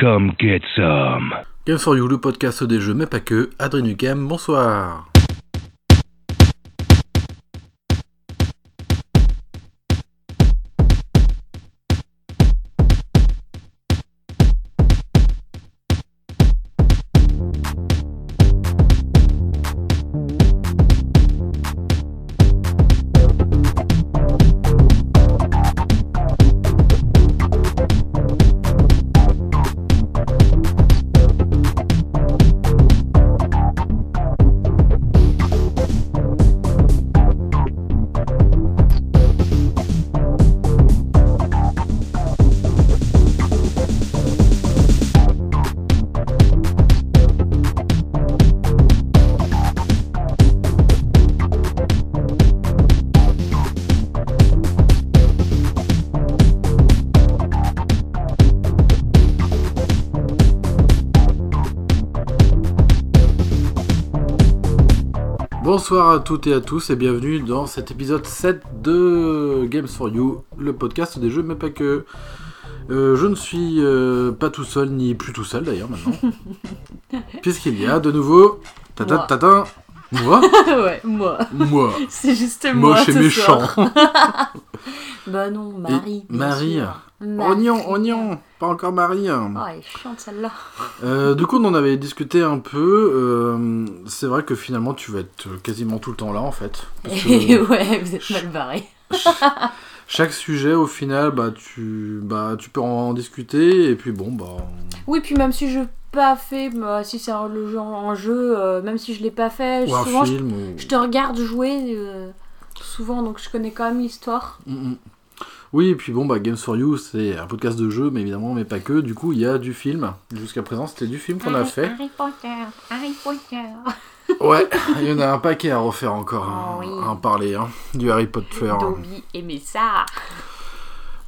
Come get some. Game for You, le podcast des jeux, mais pas que. Adrien Nukem, bonsoir. Bonsoir à toutes et à tous et bienvenue dans cet épisode 7 de Games for You, le podcast des jeux mais pas que. Euh, je ne suis euh, pas tout seul ni plus tout seul d'ailleurs maintenant. Puisqu'il y a de nouveau tata Moi. tata moi ouais, moi. moi C'est juste moi. moche et ce méchant. Bah non, Marie. Et bien Marie. sûr. Marie. Oignon oignon pas encore Marie. Oh, elle est chiante celle-là. Euh, du coup on en avait discuté un peu. euh, c'est vrai que finalement tu vas être quasiment tout le temps là en fait. Parce que- Et ouais, vous êtes mal barrés. Chaque sujet, au final, bah tu, bah, tu peux en discuter et puis bon, bah. Oui, puis même si je pas fait, bah, si c'est un- le genre en jeu, euh, même si je l'ai pas fait, Ou souvent je, film. ou- je te regarde jouer euh, souvent, donc je connais quand même l'histoire. Mm, mm. Oui, et puis bon, bah Games for You, c'est un podcast de jeu, mais évidemment, mais pas que. Du coup, il y a du film. Jusqu'à présent, c'était du film qu'on a Harry- fait. Harry Potter, Harry Potter. Ouais, il y en a un paquet à refaire encore, Oh hein, oui. à en parler, hein, du Harry Potter. Dobby aimait ça.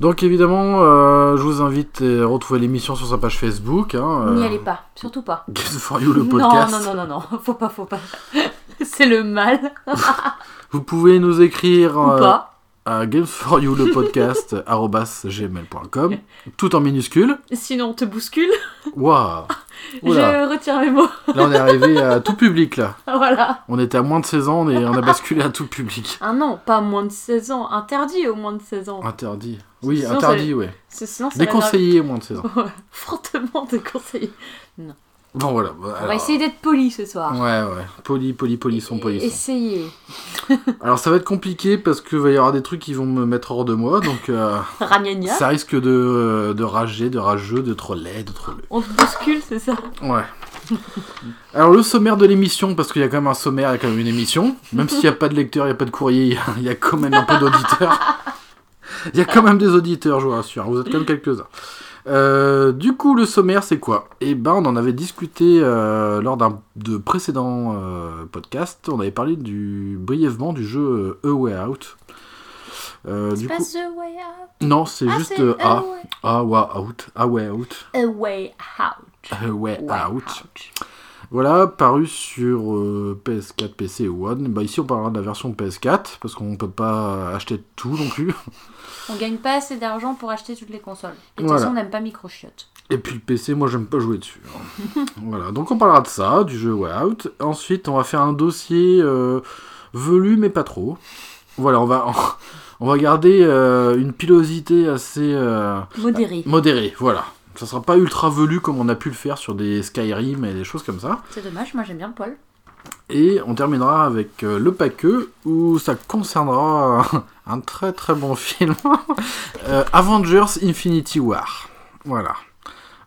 Donc évidemment, euh, je vous invite à retrouver l'émission sur sa page Facebook. Hein, N'y euh, allez pas, surtout pas. Games for You, le podcast. Non, non, non, non, non, faut pas, faut pas. c'est le mal. Vous pouvez nous écrire Ou euh, pas. À Games for You, le podcast, gmail.com, tout en minuscule. Sinon, on te bouscule. Waouh. Je retire mes mots. Là, on est arrivé à tout public, là. voilà. On était à moins de 16 ans, est- on a basculé à tout public. Ah non, pas moins de 16 ans. Interdit au moins de 16 ans. Interdit. Oui, Sinon, interdit, ouais. Sinon, Déconseillé moins de 16 ans. Ouais, Fortement déconseillé. Bon, voilà. bah, On va essayer d'être poli ce soir. Ouais, ouais. Poli, poli, polisson, Et- polisson. Essayer. Alors, ça va être compliqué parce qu'il va y avoir des trucs qui vont me mettre hors de moi, donc euh, ça risque de, euh, de rager, de rageux, de trop laid, de trop laid. On te bouscule, c'est ça? Ouais. Alors le sommaire de l'émission, parce qu'il y a quand même un sommaire, il y a quand même une émission. Même s'il n'y a pas de lecteur, il n'y a pas de courrier, il y a- il y, a quand même un peu d'auditeurs. Il y a quand même des auditeurs, je vous rassure. Vous êtes quand même quelques-uns. Euh, du coup, le sommaire, c'est quoi? Eh ben, on en avait discuté euh, lors d'un de précédents euh, podcasts. On avait parlé du brièvement du jeu A Way Out. C'est du pas coup, The Way Out? non, c'est Ah, juste A A, Way- A Way Out, A Way Out, A Way Out. A Way Out. Voilà, paru sur euh, PS4, PC et One. Bah, ici, on parlera de la version PS4, parce qu'on peut pas acheter tout non plus. On gagne pas assez d'argent pour acheter toutes les consoles. Et de toute façon, on n'aime pas Microchiotte. Et puis le PC, moi, j'aime pas jouer dessus. hein. voilà, donc on parlera de ça, du jeu Way Out. Ensuite, on va faire un dossier euh, velu, mais pas trop. Voilà, on va, on va garder euh, une pilosité assez euh, Modéré. modérée. Voilà. Ça sera pas ultra velu comme on a pu le faire sur des Skyrim et des choses comme ça. C'est dommage, moi j'aime bien le poil. Et on terminera avec euh, le paqueux où ça concernera un très très bon film Euh, Avengers Infinity War. Voilà.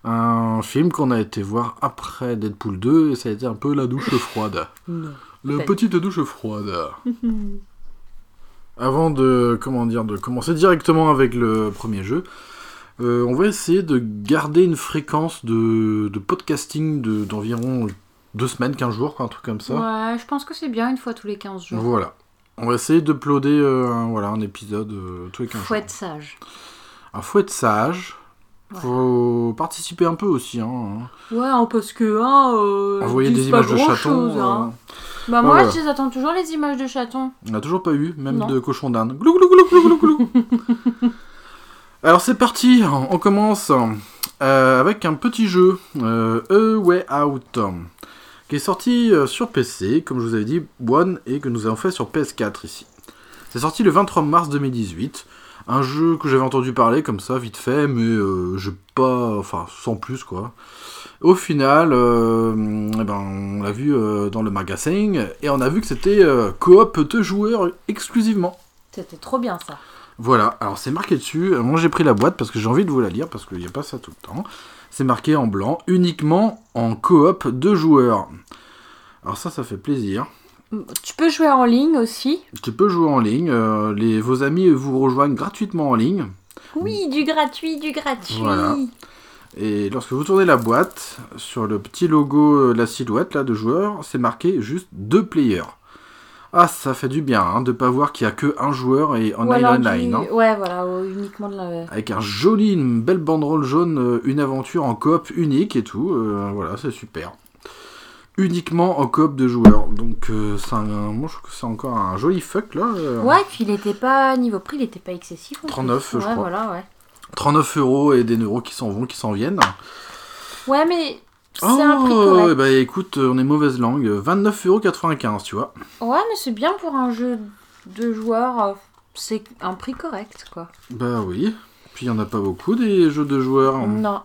Un film qu'on a été voir après Deadpool 2 et ça a été un peu la douche froide. Non. La Ouais. petite douche froide. Avant de comment dire de commencer directement avec le premier jeu, euh, on va essayer de garder une fréquence de, de podcasting de- d'environ deux semaines, 15 jours, quoi, un truc comme ça. Ouais, je pense que c'est bien une fois tous les 15 jours. Voilà. On va essayer d'uploader euh, un, voilà, un épisode euh, tous les 15 Faut jours. être sage. Un faut être sage. Ouais. Faut participer un peu aussi. Hein. Ouais, hein, parce que, hein, euh, Envoyer ils des disent pas images de chatons. hein. euh, Bah, Ouais, moi, ouais. je les attends toujours les images de chatons. on n'a toujours pas eu, même Non. de cochon d'Inde. Glou, glou, glou, glou, glou, glou. Alors c'est parti, on commence euh, avec un petit jeu, euh, A Way Out, qui est sorti euh, sur PC, comme je vous avais dit, One, et que nous avons fait sur PS4 ici. C'est sorti le 23 mars 2018. Un jeu que j'avais entendu parler comme ça, vite fait, mais euh, j'ai pas. Enfin, sans plus quoi. Au final, eh ben, on l'a vu dans le magasin, et on a vu que c'était coop deux joueurs exclusivement. C'était trop bien ça. Voilà, alors c'est marqué dessus. Euh, Moi j'ai pris la boîte parce que j'ai envie de vous la lire parce qu'il n'y a pas ça tout le temps. C'est marqué en blanc, uniquement en coop deux joueurs. Alors ça, ça fait plaisir. Tu peux jouer en ligne aussi. Tu peux jouer en ligne. euh, les, vos amis vous rejoignent gratuitement en ligne. Oui, du gratuit, du gratuit. Voilà. Et lorsque vous tournez la boîte, sur le petit logo, euh, la silhouette là de joueur, c'est marqué juste deux players. Ah, ça fait du bien hein, de pas voir qu'il y a que un joueur et online alors du- online. hein. Ouais, voilà, uniquement de la. Avec un joli, une belle banderole jaune, euh, une aventure en coop unique et tout. euh, voilà, c'est super. Uniquement en coop de joueurs. Donc, euh, c'est moi je trouve que c'est encore un joli fuck là. Ouais, puis il était pas. Niveau prix, il était pas excessif. en plus. 39, je ouais, crois. voilà, ouais. 39 euros et des euros qui s'en vont, qui s'en viennent. Ouais, mais. C'est Oh, un prix correct. bah écoute, euh, on est mauvaise langue. 29,95€, tu vois. Ouais, mais c'est bien pour un jeu de joueurs. euh, C'est un prix correct, quoi. Bah oui. Puis il y en a pas beaucoup des jeux de joueurs. Non.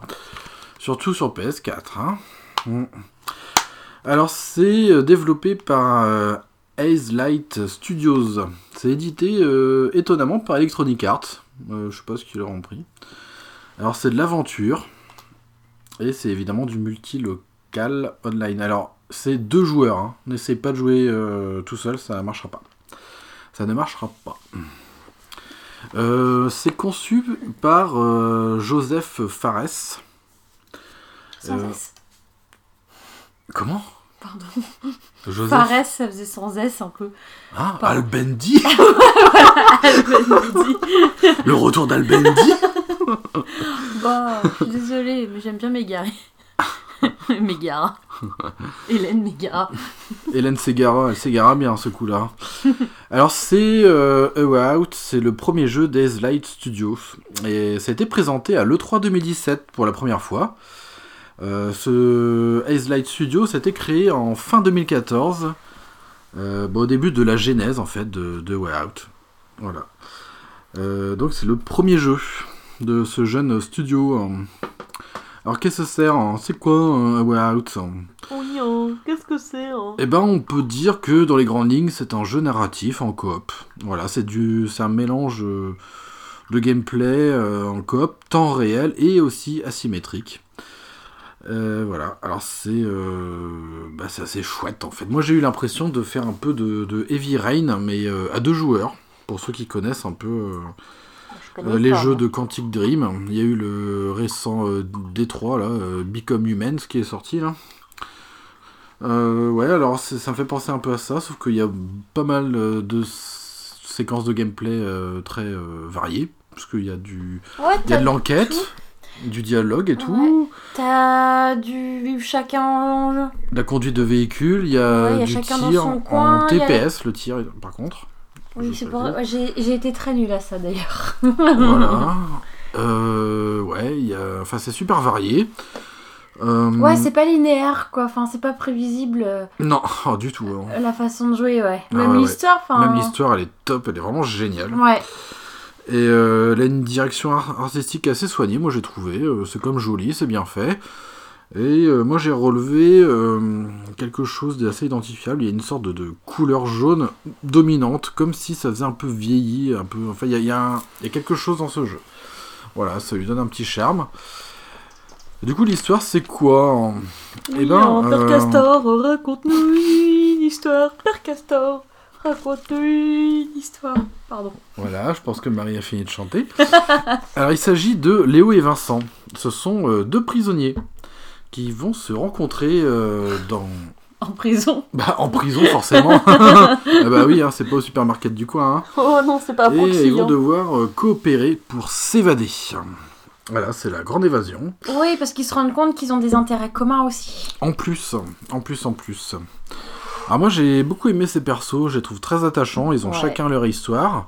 Surtout sur PS4. Hein. Mm. Alors c'est euh, développé par euh, Haze Light Studios. C'est édité euh, étonnamment par Electronic Arts. Euh, je sais pas ce qu'ils leur ont pris. Alors c'est de l'aventure. Et c'est évidemment du multi-local online. Alors c'est deux joueurs. Hein. N'essayez pas de jouer euh, tout seul, ça ne marchera pas. Ça ne marchera pas. Euh, c'est conçu par euh, Joseph Fares. Sans S. Comment? Pardon. Joseph? Fares, ça faisait sans S un peu. Ah, pardon. Albendi Le retour d'Albendi? bah, je suis désolée, mais j'aime bien m'égarer. Mégara. Hélène Mégara. Hélène Segara, elle s'égara bien ce coup-là. Alors c'est euh, Way Out, c'est le premier jeu d'Ace Light Studios. Et ça a été présenté à l'E3 2017 pour la première fois. Euh, ce Ace Light Studios a été créé en fin 2014, euh, au début de la genèse en fait de, de Way Out. Voilà. Euh, donc c'est le premier jeu de ce jeune studio. Alors qu'est-ce que c'est hein? C'est quoi euh, A Way Out? Oui, hein, qu'est-ce que c'est hein? Eh ben, on peut dire que dans les grandes lignes, c'est un jeu narratif en coop. Voilà, c'est du, c'est un mélange euh, de gameplay euh, en coop, temps réel et aussi asymétrique. Euh, voilà, alors c'est, euh, bah, c'est assez chouette en fait. Moi, j'ai eu l'impression de faire un peu de, de Heavy Rain, mais euh, à deux joueurs. Pour ceux qui connaissent un peu euh, les pas, jeux hein. de Quantic Dream, il y a eu le récent euh, Détroit, là, euh, Become Humans, qui est sorti, là. Euh, ouais, alors ça me fait penser un peu à ça, sauf qu'il y a pas mal de séquences de gameplay très variées, parce qu'il y a du... Ouais, Il y a de l'enquête, du dialogue et tout, Ouais. T'as du chacun en la conduite de véhicule, il y a Ouais, il y a du chacun dans tir son en coin, il y a- TPS, le tir, par contre. Oui, c'est pour... pas. ouais, j'ai été très nulle à ça d'ailleurs. Voilà. Euh, ouais, il y a... enfin, c'est super varié. Euh, Ouais, c'est pas linéaire quoi, enfin c'est pas prévisible euh, Non, oh, du tout. hein. la façon de jouer, ouais. Ah Même ouais, ouais. l'histoire, enfin. Même l'histoire, elle est top, elle est vraiment géniale. Ouais, Et elle a une direction ar- artistique assez soignée, moi j'ai trouvé. C'est comme joli, c'est bien fait. Et euh, moi j'ai relevé euh, quelque chose d'assez identifiable. Il y a une sorte de, de couleur jaune dominante, comme si ça faisait un peu vieilli, un peu. Enfin, il y a, il y a un- il y a quelque chose dans ce jeu. Voilà, ça lui donne un petit charme. Et du coup, l'histoire, c'est quoi en- Eh ben, hein, Père euh, Castor, raconte-nous une histoire. Père Castor, raconte-nous une histoire. Pardon. Voilà, je pense que Marie a fini de chanter. Alors, il s'agit de Léo et Vincent. Ce sont deux prisonniers qui vont se rencontrer euh, dans... En prison. Bah, en prison, forcément. ah bah oui, hein, c'est pas au supermarket du coin. hein. Oh non, c'est pas Et ils vont hein. devoir euh, coopérer pour s'évader. Voilà, c'est la grande évasion. Oui, parce qu'ils se rendent compte qu'ils ont des intérêts communs aussi. En plus, en plus, en plus. Alors moi, j'ai beaucoup aimé ces persos. Je les trouve très attachants. Ils ont Ouais. chacun leur histoire.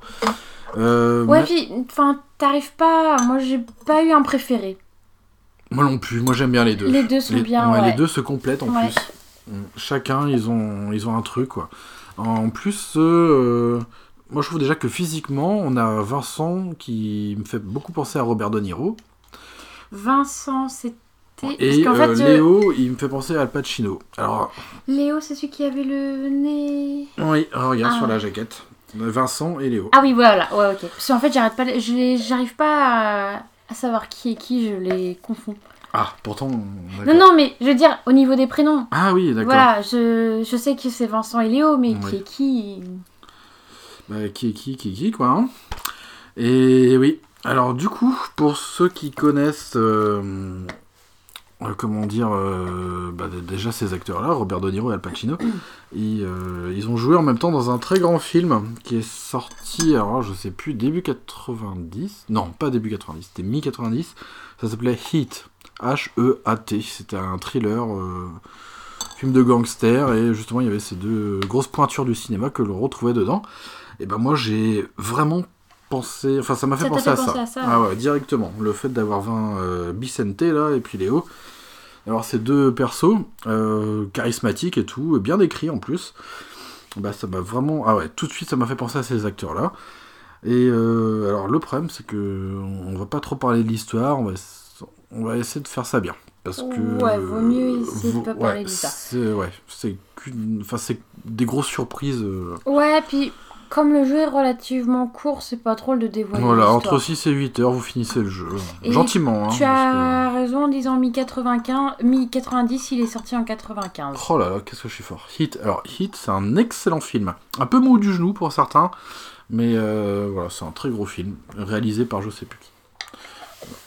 Euh, Ouais, mais- puis, enfin, t'arrives pas. Moi, j'ai pas eu un préféré. Moi non plus, moi j'aime bien les deux. Les deux sont Les- bien, ouais, ouais. Les deux se complètent en Ouais. plus. Chacun, ils ont, ils ont un truc, quoi. En plus, euh, moi je trouve déjà que physiquement, on a Vincent qui me fait beaucoup penser à Robert De Niro. Vincent, c'était. Parce Et qu'en euh, fait, euh, Léo, il me fait penser à Al Pacino. Alors, Léo, c'est celui qui avait le nez. oui, regarde Ah. sur la jaquette. Vincent et Léo. Ah oui, voilà, ouais, ok. Parce qu'en fait, j'arrête pas, j'arrive pas à... à savoir qui est qui, je les confonds. Ah, pourtant. Non, non, mais je veux dire, au niveau des prénoms. Ah oui, d'accord. Voilà, je, je sais que c'est Vincent et Léo, mais qui est qui Bah, qui est qui, qui est qui, quoi. hein. Et oui. Alors, du coup, pour ceux qui connaissent. euh, euh, comment dire. euh, bah, déjà, ces acteurs-là, Robert De Niro et Al Pacino, ils, euh, ils ont joué en même temps dans un très grand film qui est sorti, alors je sais plus, début 90. Non, pas début 90, c'était mi-90. Ça s'appelait Heat. H-E-A-T. C'était un thriller. euh, film de gangster et justement il y avait ces deux grosses pointures du cinéma que l'on retrouvait dedans et ben moi j'ai vraiment pensé enfin ça m'a fait Ça penser fait à, penser ça. à ça, ah ouais directement le fait d'avoir 20 euh, Vicente là et puis Léo alors ces deux persos euh, charismatiques et tout et bien décrits en plus bah ça m'a vraiment ah ouais tout de suite ça m'a fait penser à ces acteurs là et euh, alors le problème c'est que on va pas trop parler de l'histoire on va on va essayer de faire ça bien. Parce que Ouais, vaut mieux essayer de vaut- pas parler ouais, de l'histoire. c'est ouais c'est qu'une enfin c'est des grosses surprises euh, Ouais, puis comme le jeu est relativement court, c'est pas trop le de dévoiler. voilà entre 6 et 8 heures vous finissez le jeu Et gentiment hein, Tu parce as raison en disant mi-95, mi-90, il est sorti en 95. que- oh là là qu'est-ce que je suis fort Hit alors Hit c'est un excellent film un peu mou du genou pour certains mais euh, voilà c'est un très gros film réalisé par je sais plus qui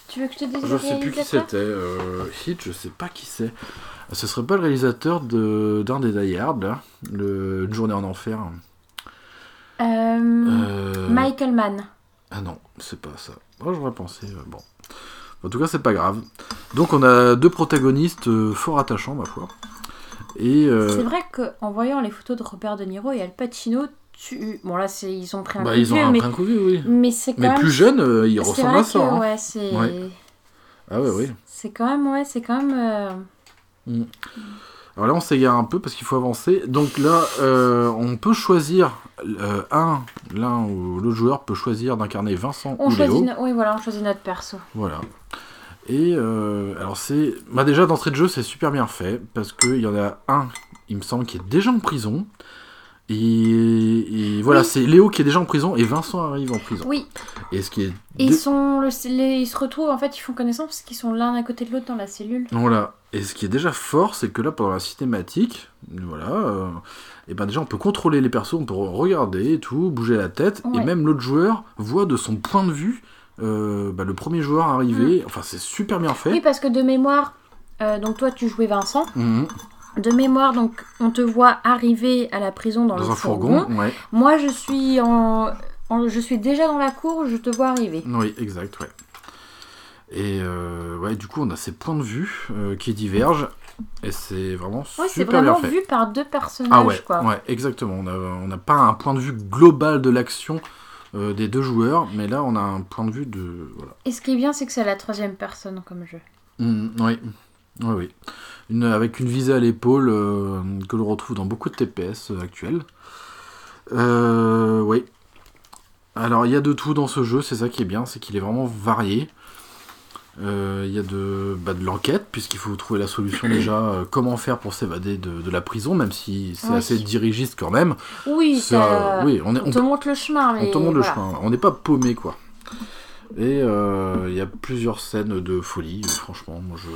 Tu veux que je te dise Je sais plus qui c'était. euh, Hit, je sais pas qui c'est. Ce serait pas le réalisateur de d'un des Die Hard, là, le Une journée en enfer. Michael Mann. Ah non, c'est pas ça. Oh, j'aurais pensé. euh, bon. En tout cas, c'est pas grave. Donc, on a deux protagonistes euh, fort attachants, ma foi. Et euh, C'est vrai qu'en voyant les photos de Robert De Niro et Al Pacino, tu... Bon là, c'est... ils ont pris un bah, coup de ils ont vieux, un mais... coup oui. mais c'est quand Mais même... plus jeune, euh, il c'est ressemble vrai à ça. que, hein. ouais, c'est... Ouais. Ah ouais, oui. C'est quand même, ouais, c'est quand même... euh, Alors là, on s'égare un peu parce qu'il faut avancer. Donc là, euh, on peut choisir euh, un, l'un ou l'autre joueur peut choisir d'incarner Vincent On ou choisit, Léo. no- oui, voilà, on choisit notre perso. Voilà. Et euh, alors c'est, bah déjà d'entrée de jeu, c'est super bien fait parce qu'il y en a un, il me semble, qui est déjà en prison. Et, et voilà, Oui. c'est Léo qui est déjà en prison et Vincent arrive en prison. Oui, Et ce qui est, et ils, sont, le- les- ils se retrouvent, en fait, ils font connaissance parce qu'ils sont l'un à côté de l'autre dans la cellule. Voilà. Et ce qui est déjà fort, c'est que là, pendant la cinématique, voilà, euh, et ben déjà, on peut contrôler les persos, on peut re- regarder et tout, bouger la tête, et même l'autre joueur voit de son point de vue euh, bah, le premier joueur arriver. Enfin, c'est super bien fait. Mm. Oui, parce que de mémoire, euh, donc toi, tu jouais Vincent. Mhm. De mémoire, donc, on te voit arriver à la prison dans, Dans le un fourgon, ouais. Moi, je suis en... en- Je suis déjà dans la cour, je te vois arriver. Oui, exact, ouais. Et euh, ouais, du coup, on a ces points de vue euh, qui divergent, et c'est vraiment Oui, c'est bien vraiment fait. vu par deux personnages, Ah ouais, quoi. ouais, exactement. On n'a on pas un point de vue global de l'action euh, des deux joueurs, mais là, on a un point de vue de... Voilà. Et ce qui est bien, c'est que c'est la troisième personne comme jeu. Mm, oui, oui, oui. Une, avec une visée à l'épaule euh, que l'on retrouve dans beaucoup de TPS euh, actuels. Euh, oui. Alors, il y a de tout dans ce jeu, c'est ça qui est bien, c'est qu'il est vraiment varié. Euh, Il y a de, bah, de l'enquête, puisqu'il faut trouver la solution déjà, euh, comment faire pour s'évader de, de la prison, même si c'est Oui. assez dirigiste quand même. Oui, ça- euh, oui, on, est, on on te montre le chemin, mais on te montre le chemin, on n'est pas paumé quoi. Et euh, il y a plusieurs scènes de folie, franchement, moi je.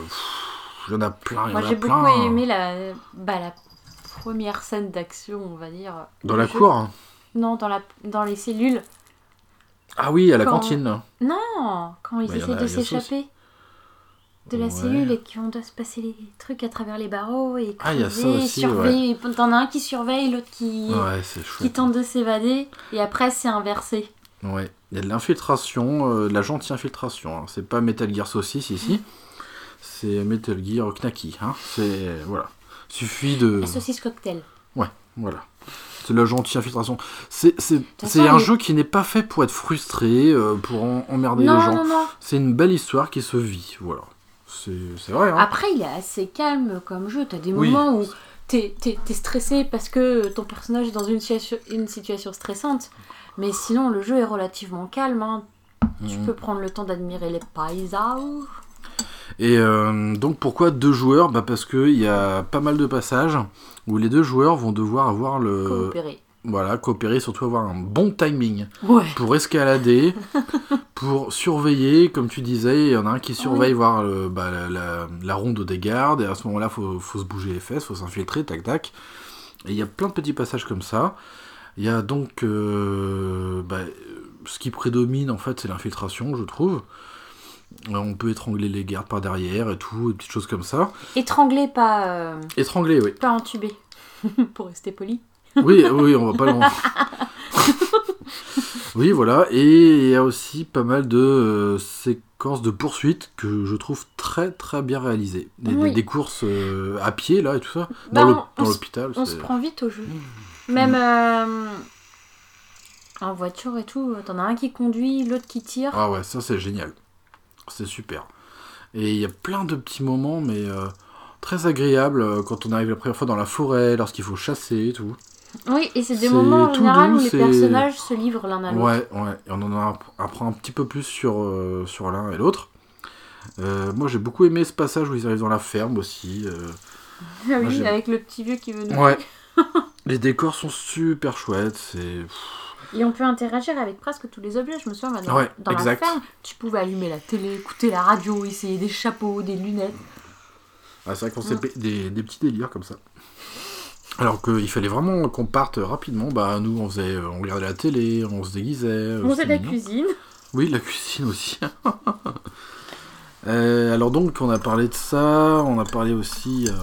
Il y en a plein, il y Moi, j'ai plein. beaucoup aimé la... Bah, la première scène d'action, on va dire. Dans la jeu. cour hein. Non, dans, la... dans les cellules. Ah oui, à la Quand- cantine. Non, quand ils Bah, essaient de s'échapper de la Ouais. cellule et qu'on doit se passer les trucs à travers les barreaux et Ah, y a ça aussi, surveiller. T'en as un qui surveille, l'autre qui... Ouais, qui tente de s'évader et après c'est inversé. Ouais, il y a de l'infiltration, euh, de la gentille infiltration. hein. C'est pas Metal Gear Saucisse ici, c'est Metal Gear Knacky. Hein. C'est. Voilà. Suffit de. La saucisse cocktail. Voilà. C'est la gentille infiltration. C'est un jeu qui n'est pas fait pour être frustré, euh, pour en- emmerder Non, les gens. non, non. C'est une belle histoire qui se vit, voilà. C'est vrai. Hein. Après, il est assez calme comme jeu. T'as des Oui. moments où t'es t'es- t'es stressé parce que ton personnage est dans une situation, une situation stressante. Mais sinon, le jeu est relativement calme. hein. Tu Mhm. peux prendre le temps d'admirer les paysages. Et euh, donc pourquoi deux joueurs? Bah Parce qu'il y a pas mal de passages où les deux joueurs vont devoir avoir le... Coopérer. Voilà, coopérer, surtout avoir un bon timing Ouais. pour escalader, pour surveiller, comme tu disais, il y en a un qui surveille voir le- bah, la, la- la ronde des gardes, et à ce moment-là, faut, faut se bouger les fesses, faut s'infiltrer, tac tac. Et il y a plein de petits passages comme ça. Il y a donc euh, bah, ce qui prédomine en fait, c'est l'infiltration, je trouve. Euh, On peut étrangler les gardes par derrière et tout, des petites choses comme ça. Étranglé, pas, euh, Étrangler, oui. pas entubé. Pour rester poli. Oui, oui, on va pas l'en... oui, voilà. Et il y a aussi pas mal de euh, séquences de poursuites que je trouve très très bien réalisées. Des, des- Oui. des courses euh, à pied, là, et tout ça. Bah, Dans on- on se- l'hôpital. On c'est- se prend vite au jeu. Même euh, en voiture et tout, t'en as un qui conduit, l'autre qui tire. Ah ouais, ça c'est génial. C'est super. Et il y a plein de petits moments, mais euh, très agréables euh, quand on arrive la première fois dans la forêt, lorsqu'il faut chasser et tout. Oui, et c'est des moments en tout général doux, où les personnages se livrent l'un à l'autre. Ouais, ouais, et on en a- apprend un petit peu plus sur, euh, sur l'un et l'autre. Moi j'ai beaucoup aimé ce passage où ils arrivent dans la ferme aussi. Ah oui, avec le petit vieux qui veut nous. Ouais. Les décors sont super chouettes, c'est... Et on peut interagir avec presque tous les objets. Je me souviens, maintenant, Ouais, dans la ferme, tu pouvais allumer la télé, écouter la radio, essayer des chapeaux, des lunettes. Ah, c'est vrai qu'on s'est fait des, des petits délires comme ça. Alors qu'il fallait vraiment qu'on parte rapidement, bah nous on faisait, on regardait la télé, on se déguisait. euh, On faisait de la mignon. cuisine. Oui, la cuisine aussi. Euh, alors donc, on a parlé de ça, on a parlé aussi euh,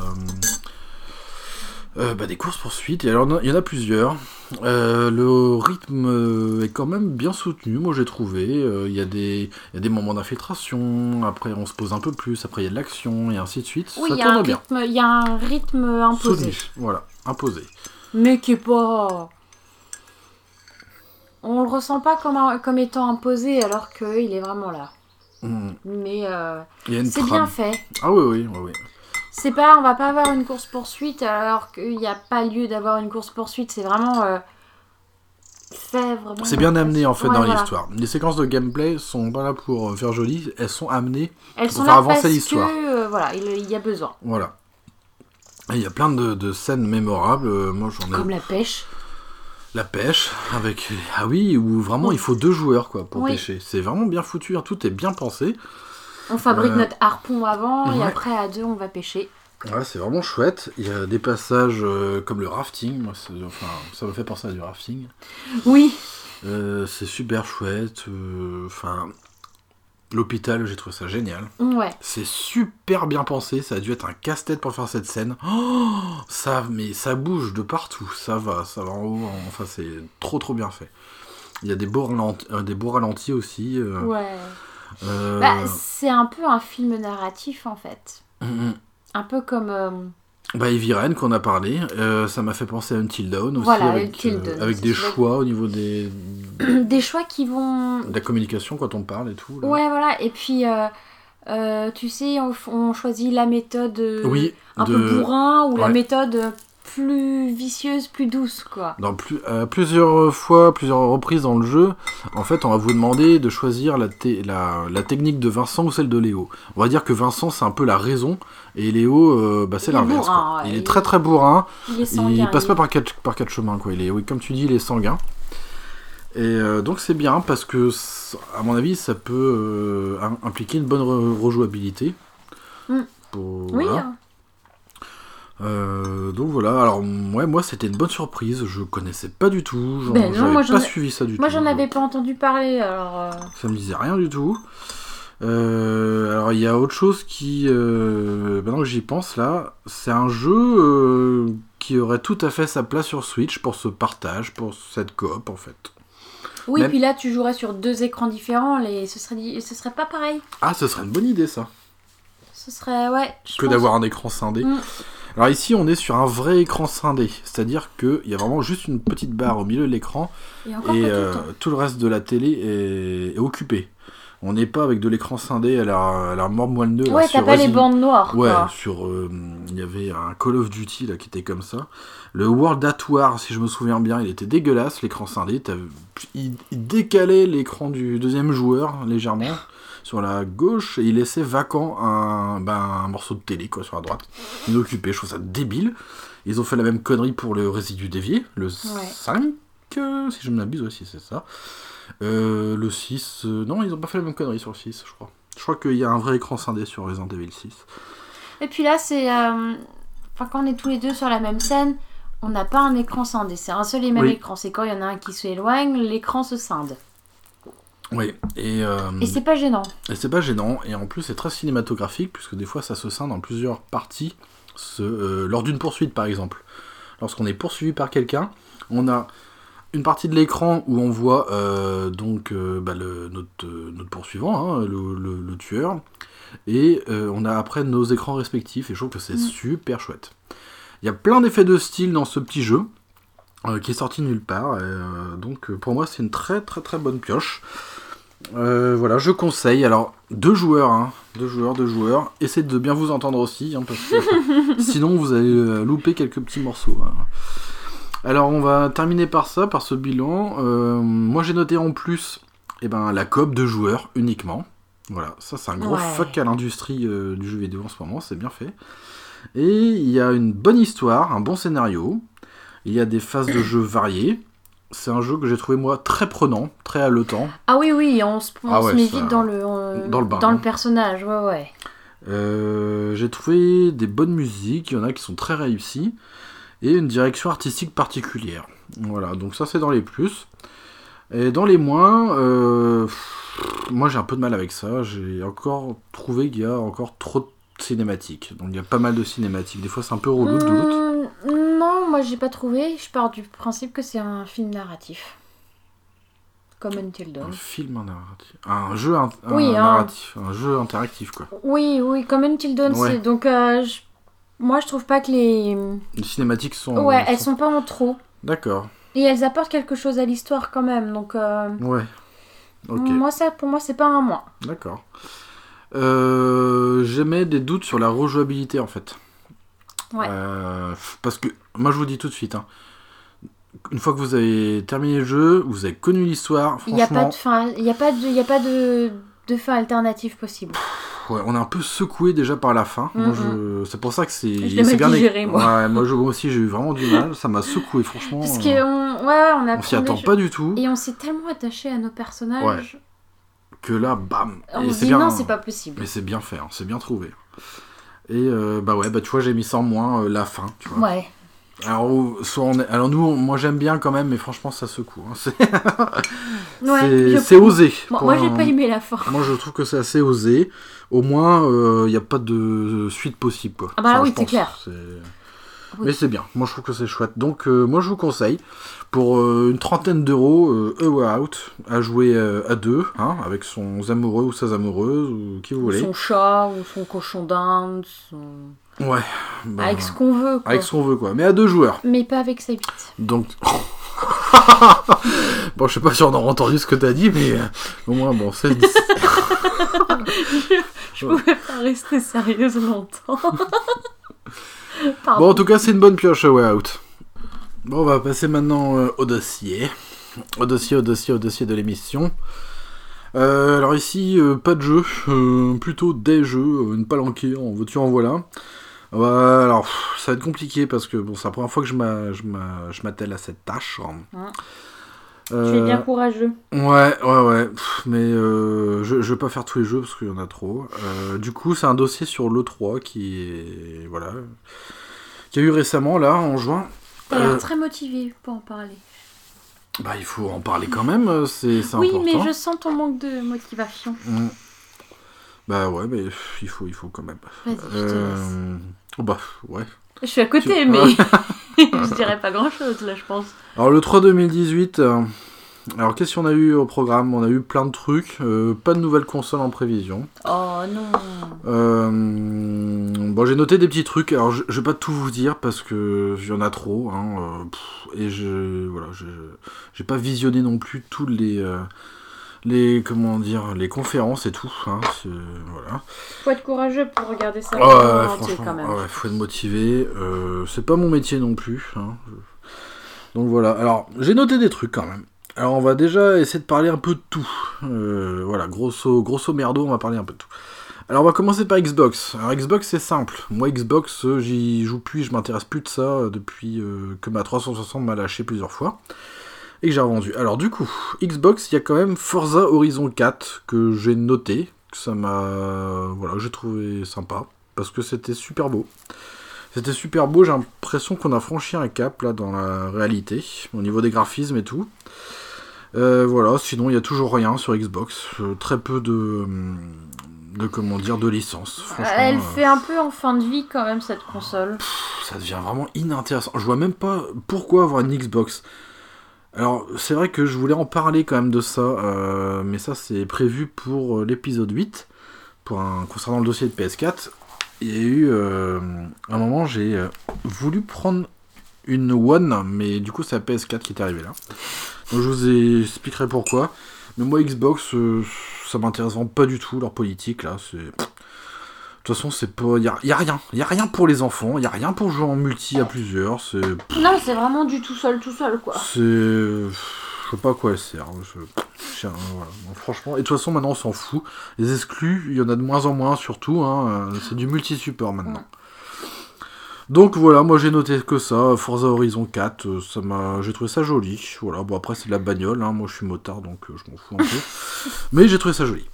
euh, bah, des courses poursuites. Et alors, il y en a plusieurs. Euh, le rythme euh, est quand même bien soutenu, moi j'ai trouvé. Il y, a des- il y a des moments d'infiltration, après on se pose un peu plus, après il y a de l'action, et ainsi de suite. Oui, ça il y, a un tourne bien. rythme- il y a un rythme imposé. Soutenu, voilà, imposé. Mais qui est pas. On le ressent pas comme, un- comme étant imposé alors qu'il est vraiment là. Hmm. Mais euh, c'est bien fait. Ah oui, oui, oui, oui. C'est pas, on va pas avoir une course poursuite alors qu'il n'y a pas lieu d'avoir une course poursuite. C'est vraiment euh, fait vraiment. C'est bien amené en fait Ouais, dans voilà. l'histoire. Les séquences de gameplay sont pas là pour euh, faire joli, elles sont amenées Elles pour sont faire là avancer l'histoire. euh, voilà, il, y a besoin. Voilà. Il y a plein de, de scènes mémorables. euh, Moi, j'en ai Comme la pêche. la pêche avec ah oui où vraiment il faut deux joueurs quoi pour Oui. pêcher. C'est vraiment bien foutu. hein, Tout est bien pensé. On fabrique Euh, notre harpon avant et après à deux on va pêcher. Ouais, c'est vraiment chouette. Il y a des passages euh, comme le rafting. Moi, enfin, ça me fait penser à du rafting. Oui, Euh, c'est super chouette. Enfin, l'hôpital, j'ai trouvé ça génial. ouais. C'est super bien pensé, ça a dû être un casse-tête pour faire cette scène. Oh, ça, mais ça bouge de partout, ça va, ça va en haut, en- enfin c'est trop trop bien fait. Il y a des beaux ralentis, euh, des beaux ralentis aussi. euh, Ouais. Euh, Bah, c'est un peu un film narratif en fait. Un peu comme. euh, Bah, Heavy Rain qu'on a parlé, euh, ça m'a fait penser à Until Dawn aussi, Voilà, avec, Until Dawn, avec des choix au niveau des, des choix qui vont. de la communication quand on parle et tout. là. Ouais, voilà. Et puis, tu sais, on, on choisit la méthode Oui, un de- peu bourrin ou la méthode plus vicieuse, plus douce, quoi. Dans plus, euh, plusieurs fois, plusieurs reprises dans le jeu, en fait, on va vous demander de choisir la, te- la, la technique de Vincent ou celle de Léo. On va dire que Vincent, c'est un peu la raison, et Léo, euh, bah, c'est l'inverse. ouais, il est très très bourrin, Il est sanguin. il passe il- pas par quatre, par quatre chemins, quoi. Il est, oui, comme tu dis, il est sanguin. Et euh, donc c'est bien, parce que, à mon avis, ça peut im- impliquer une bonne re- rejouabilité. Mm. Pour- Oui, voilà. hein. Euh, donc voilà, alors ouais, moi c'était une bonne surprise, je connaissais pas du tout, j'en- Ben non, moi, j'en pas ai- suivi ça du moi tout. j'en avais pas entendu parler, alors. euh, Ça me disait rien du tout. Euh, alors il y a autre chose qui, euh, maintenant que j'y pense là, c'est un jeu qui aurait tout à fait sa place sur Switch pour ce partage, pour cette coop en fait. Oui, Même- puis là tu jouerais sur deux écrans différents, les... ce, serait... ce serait pas pareil. Ah, ce serait une bonne idée ça, Ce serait, ouais. je que pense- d'avoir un écran scindé. Mm. Alors ici on est sur un vrai écran scindé, c'est-à-dire qu'il y a vraiment juste une petite barre au milieu de l'écran Et euh, le tout le reste de la télé est, est occupé. On n'est pas avec de l'écran scindé à la, à la mort moelleux. là, Ouais, t'as pas les bandes noires. Ouais, quoi. sur. euh, Il y avait un Call of Duty là, qui était comme ça. Le World at War, si je me souviens bien, il était dégueulasse, l'écran scindé. il décalait l'écran du deuxième joueur légèrement sur la gauche et il laissait vacant un, ben, un morceau de télé quoi, sur la droite. Inoccupé, je trouve ça débile. Ils ont fait la même connerie pour le résidu dévié, le 5, euh, si je ne m'abuse aussi, c'est ça. Euh, le 6, euh, non, ils ont pas fait la même connerie sur le 6, je crois. Je crois qu'il y a un vrai écran scindé sur Resident Evil 6. Et puis là, c'est. euh, Enfin, quand on est tous les deux sur la même scène, on n'a pas un écran scindé. C'est un seul et même Oui. écran. C'est quand il y en a un qui s'éloigne, l'écran se scinde. Oui, et, euh, Et c'est pas gênant. et c'est pas gênant, et en plus c'est très cinématographique, puisque des fois ça se scinde en plusieurs parties, ce- euh, lors d'une poursuite par exemple. Lorsqu'on est poursuivi par quelqu'un, on a une partie de l'écran où on voit euh, donc bah, le- notre, notre poursuivant, hein, le, le- le tueur, et on a après nos écrans respectifs, et je trouve que c'est Mm. super chouette. Il y a plein d'effets de style dans ce petit jeu, qui est sorti nulle part, et, donc pour moi c'est une très très très bonne pioche. Euh, voilà, je conseille. Alors, deux joueurs, hein, deux joueurs, deux joueurs. Essayez de bien vous entendre aussi, hein, parce que sinon vous allez euh, louper quelques petits morceaux. hein. Alors, on va terminer par ça, par ce bilan. Euh, moi, j'ai noté en plus, eh ben, la coop de joueurs uniquement. Voilà, ça c'est un gros Ouais. fuck à l'industrie euh, du jeu vidéo en ce moment, c'est bien fait. Et il y a une bonne histoire, un bon scénario. Il y a des phases de jeu variées. C'est un jeu que j'ai trouvé moi très prenant, très haletant. Ah oui, oui, on se, on Ah se ouais, met ça- vite dans le, dans le bain, hein. personnage. Ouais, ouais. Euh, j'ai trouvé des bonnes musiques, il y en a qui sont très réussies, et une direction artistique particulière. Voilà, donc ça c'est dans les plus. Et dans les moins, euh, pff, moi j'ai un peu de mal avec ça, j'ai encore trouvé qu'il y a encore trop de cinématiques. Donc il y a pas mal de cinématiques, des fois c'est un peu relou de doute. Hmm, moi j'ai pas trouvé. Je pars du principe que c'est un film narratif. Comme Until Dawn. Un film narratif. Un jeu un, un Oui, un- narratif, un jeu interactif quoi. Oui, oui, comme Until Dawn. Ouais. c'est- Donc, euh, je- moi je trouve pas que les. Les cinématiques sont. Ouais, elles sont pas en trop. D'accord, Et elles apportent quelque chose à l'histoire quand même. Donc, euh, ouais. Ok. moi, ça, pour moi, c'est pas un moins. D'accord. Euh, J'émets des doutes sur la rejouabilité en fait. Ouais. Euh, parce que, moi je vous dis tout de suite, hein, une fois que vous avez terminé le jeu, vous avez connu l'histoire, Il n'y a pas de fin, il y a pas de, il y a pas de, de fin alternative possible. ouais, on est un peu secoué déjà par la fin. C'est pour ça que c'est Je l'ai c'est mal bien digéré, moi. Ouais, moi, je- moi aussi j'ai eu vraiment du mal, ça m'a secoué franchement. Parce euh, qu'on ouais, on a on s'y attend pas du tout, Et on s'est tellement attaché à nos personnages. Ouais. que là, bam. On Et se dit bien, non, c'est pas possible. Mais c'est bien fait, hein, c'est bien trouvé. Et euh, bah ouais, bah tu vois, j'ai mis ça en moins euh, la fin, tu vois. Ouais. Alors, soit on est- alors nous, on- moi j'aime bien quand même, mais franchement ça secoue. hein. C'est Ouais, je- osé. Moi, j'ai pas aimé la fin. Moi je trouve que c'est assez osé. Au moins, il n'y a pas de suite possible. Quoi. Ah bah oui, c'est clair. Oui. Mais c'est bien, moi je trouve que c'est chouette. Donc euh, moi je vous conseille, pour euh, une trentaine d'euros, euh, A Way Out, à jouer euh, à deux, hein, avec son amoureux ou sa amoureuse, ou qui vous voulez. Son chat ou son cochon d'Inde, son... Ouais. bah, avec ce qu'on veut. Quoi. avec ce qu'on veut quoi. Mais à deux joueurs. Mais pas avec sa bite. Donc. bon, je sais pas si on aura entendu ce que t'as dit, mais au moins, bon, c'est. Je pouvais pas rester sérieuse longtemps. Pardon. Bon, en tout cas, c'est une bonne pioche, Way Out. Bon, on va passer maintenant euh, au dossier. Au dossier, au dossier, au dossier de l'émission. Euh, alors ici, euh, pas de jeu, plutôt des jeux, une palanquée, en veux-tu, en voilà. Alors, pff, ça va être compliqué parce que bon, c'est la première fois que je m'attelle à cette tâche. Hein. Tu Euh, es bien courageux. Ouais, ouais, ouais. Pff, mais euh, je, je vais pas faire tous les jeux parce qu'il y en a trop. Euh, du coup, c'est un dossier sur l'E3 qui est. Voilà. Qui a eu récemment, là, en juin. T'as l'air Euh, très motivé pour en parler. Bah, il faut en parler quand même, euh, c'est Oui, important. mais je sens ton manque de motivation. Mm. Bah, ouais, mais il faut, il faut quand même. Vas-y, je te laisse. Euh, oh, bah, ouais. Je suis à côté, tu- mais je dirais pas grand chose là, je pense. Alors le 3 2018, euh, alors qu'est-ce qu'on a eu au programme? On a eu plein de trucs, euh, pas de nouvelles consoles en prévision. Oh non. Euh, bon, j'ai noté des petits trucs. Alors, je, je vais pas tout vous dire parce que il y en a trop. Hein, pff, et je, voilà, je, j'ai pas visionné non plus tous les, les comment dire les conférences et tout. Hein, voilà. Faut être courageux pour regarder ça. Ouais, franchement, quand même. ouais, faut être motivé. Euh, c'est pas mon métier non plus. hein. Donc voilà. Alors, j'ai noté des trucs quand même. Alors, on va déjà essayer de parler un peu de tout. Euh, voilà, grosso, grosso merdo, on va parler un peu de tout. Alors, on va commencer par Xbox. Alors, Xbox, c'est simple. Moi, Xbox, j'y joue plus, je m'intéresse plus de ça depuis euh, que ma 360 m'a lâché plusieurs fois. Et que j'ai revendu. Alors, du coup, Xbox, il y a quand même Forza Horizon 4 que j'ai noté. Que ça m'a. Voilà, j'ai trouvé sympa parce que c'était super beau. C'était super beau, j'ai l'impression qu'on a franchi un cap là dans la réalité, au niveau des graphismes et tout. Euh, voilà, sinon il y a toujours rien sur Xbox, euh, très peu de, de comment dire, de licences. Franchement, Elle euh, fait un peu en fin de vie quand même cette console. ça devient vraiment inintéressant. Je vois même pas pourquoi avoir une Xbox. Alors, c'est vrai que je voulais en parler quand même de ça, euh, mais ça c'est prévu pour euh, l'épisode 8, pour un, concernant le dossier de PS4. Il y a eu euh, un moment, j'ai voulu prendre une One, mais du coup c'est la PS4 qui est arrivée là. Je vous expliquerai pourquoi. Mais moi, Xbox, ça m'intéresse vraiment pas du tout, leur politique là. C'est. De toute façon, c'est pas. Y a, y a rien. Y a rien pour les enfants. Y a rien pour jouer en multi à plusieurs. C'est. Non, c'est vraiment du tout seul, tout seul quoi. C'est. Je sais pas à quoi elle sert. Je... je- voilà. Donc, franchement. Et de toute façon, maintenant, on s'en fout. Les exclus, il y en a de moins en moins, surtout. Hein. euh, C'est du multi-support maintenant. Ouais. Donc voilà, moi j'ai noté que ça, Forza Horizon 4, euh, ça m'a, j'ai trouvé ça joli. Voilà, bon après c'est de la bagnole, hein. moi je suis motard donc euh, je m'en fous un peu. mais j'ai trouvé ça joli.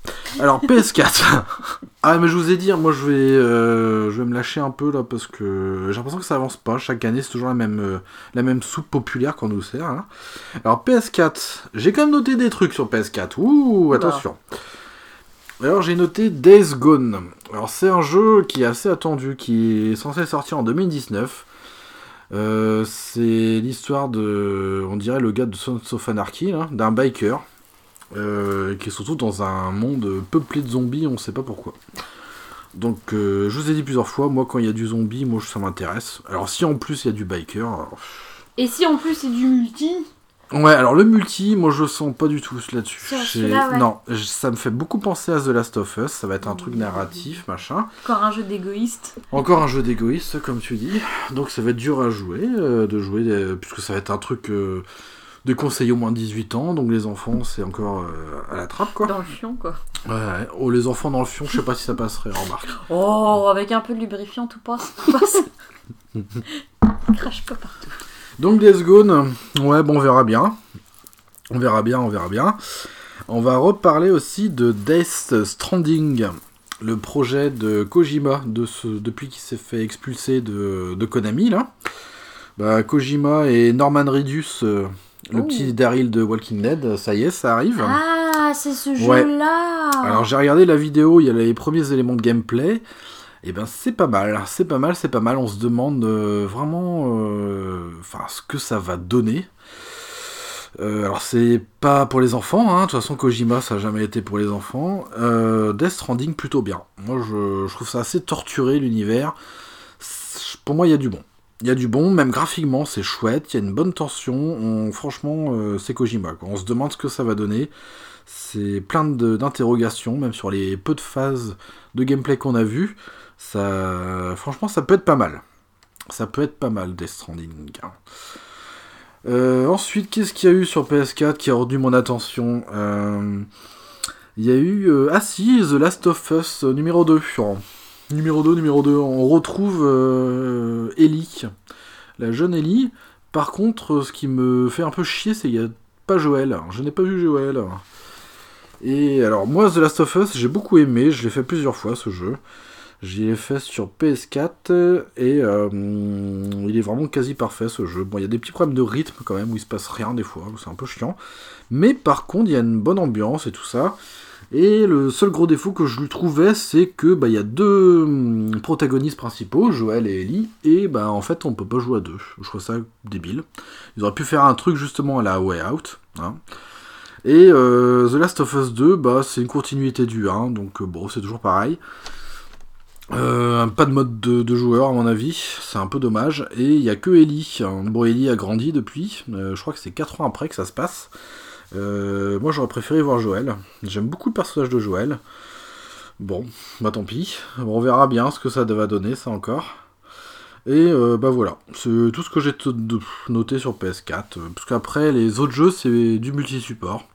Alors PS4. ah mais je vous ai dit, hein, moi je vais, euh, je vais me lâcher un peu là parce que j'ai l'impression que ça avance pas. Chaque année c'est toujours la même, euh, la même soupe populaire qu'on nous sert. hein. Alors PS4, j'ai quand même noté des trucs sur PS4. Ouh, attention. Alors j'ai noté Days Gone. Alors c'est un jeu qui est assez attendu, qui est censé sortir en 2019. Euh, c'est l'histoire de, on dirait le gars de Sons of d'un biker, euh, qui est surtout dans un monde peuplé de zombies, on sait pas pourquoi. Donc euh, je vous ai dit plusieurs fois, moi quand il y a du zombie, moi ça m'intéresse. Alors si en plus il y a du biker, Et si en plus c'est du multi, Ouais, alors le multi, moi je le sens pas du tout là-dessus. Ouais. Non, ça me fait beaucoup penser à The Last of Us, ça va être un truc narratif, machin. encore un jeu d'égoïste. Encore un jeu d'égoïste, comme tu dis. Donc ça va être dur à jouer, euh, de jouer, puisque ça va être un truc euh, déconseillé au moins de 18 ans, donc les enfants c'est encore euh, à la trappe quoi. Dans le fion quoi. Ouais, ouais. Oh, les enfants dans le fion, je sais pas si ça passerait, remarque. Oh, avec un peu de lubrifiant, tout passe. Tout passe. Crache pas partout. Donc Days Gone, ouais, bon, on verra bien. On verra bien, on verra bien. On va reparler aussi de Death Stranding, le projet de Kojima, de ce, depuis qu'il s'est fait expulser de, de Konami, là. Bah, Kojima et Norman Reedus, euh, le Oh. petit Daryl de Walking Dead, ça y est, ça arrive. Ah, c'est ce Ouais. jeu-là. Alors j'ai regardé la vidéo, il y a les premiers éléments de gameplay. Et ben c'est pas mal, c'est pas mal, c'est pas mal. On se demande euh, vraiment euh, ce que ça va donner. Euh, alors c'est pas pour les enfants, hein. de toute façon Kojima ça a jamais été pour les enfants. Death Stranding plutôt bien. Moi je, trouve ça assez torturé l'univers. Pour moi il y a du bon. Il y a du bon, même graphiquement c'est chouette, il y a une bonne tension. On- franchement c'est Kojima. quoi. On se demande ce que ça va donner. C'est plein d'interrogations, même sur les peu de phases de gameplay qu'on a vu. Ça, franchement, ça peut être pas mal. Ça peut être pas mal, Death Stranding. Euh, ensuite, qu'est-ce qu'il y a eu sur PS4 qui a retenu mon attention Euh, Il y a eu... euh, ah si, The Last of Us numéro 2. Numéro 2, numéro 2. On retrouve Ellie, la jeune Ellie. Par contre, ce qui me fait un peu chier, c'est qu'il n'y a pas Joël. Je n'ai pas vu Joël. Et alors, moi, The Last of Us, j'ai beaucoup aimé. Je l'ai fait plusieurs fois, ce jeu. J'y ai fait sur PS4 et euh, il est vraiment quasi parfait ce jeu. Bon, il y a des petits problèmes de rythme quand même où il se passe rien des fois, c'est un peu chiant. Mais par contre, il y a une bonne ambiance et tout ça. Et le seul gros défaut que je lui trouvais, c'est que bah il y a deux hum, protagonistes principaux, Joël et Ellie, et bah en fait on peut pas jouer à deux. Je trouve ça débile. Ils auraient pu faire un truc justement à la Way Out. hein. Et euh, The Last of Us 2, bah c'est une continuité du 1, donc euh, bon c'est toujours pareil. Euh, pas de mode de, joueur à mon avis, c'est un peu dommage. Et il y a que Ellie. Bon, Ellie a grandi depuis, euh, je crois que c'est 4 ans après que ça se passe. Euh, moi j'aurais préféré voir Joël. J'aime beaucoup le personnage de Joël. Bon, bah tant pis. On verra bien ce que ça va donner, ça encore. Et euh, bah voilà, c'est tout ce que j'ai noté sur PS4. euh, Parce qu'après, les autres jeux, c'est du multi-support.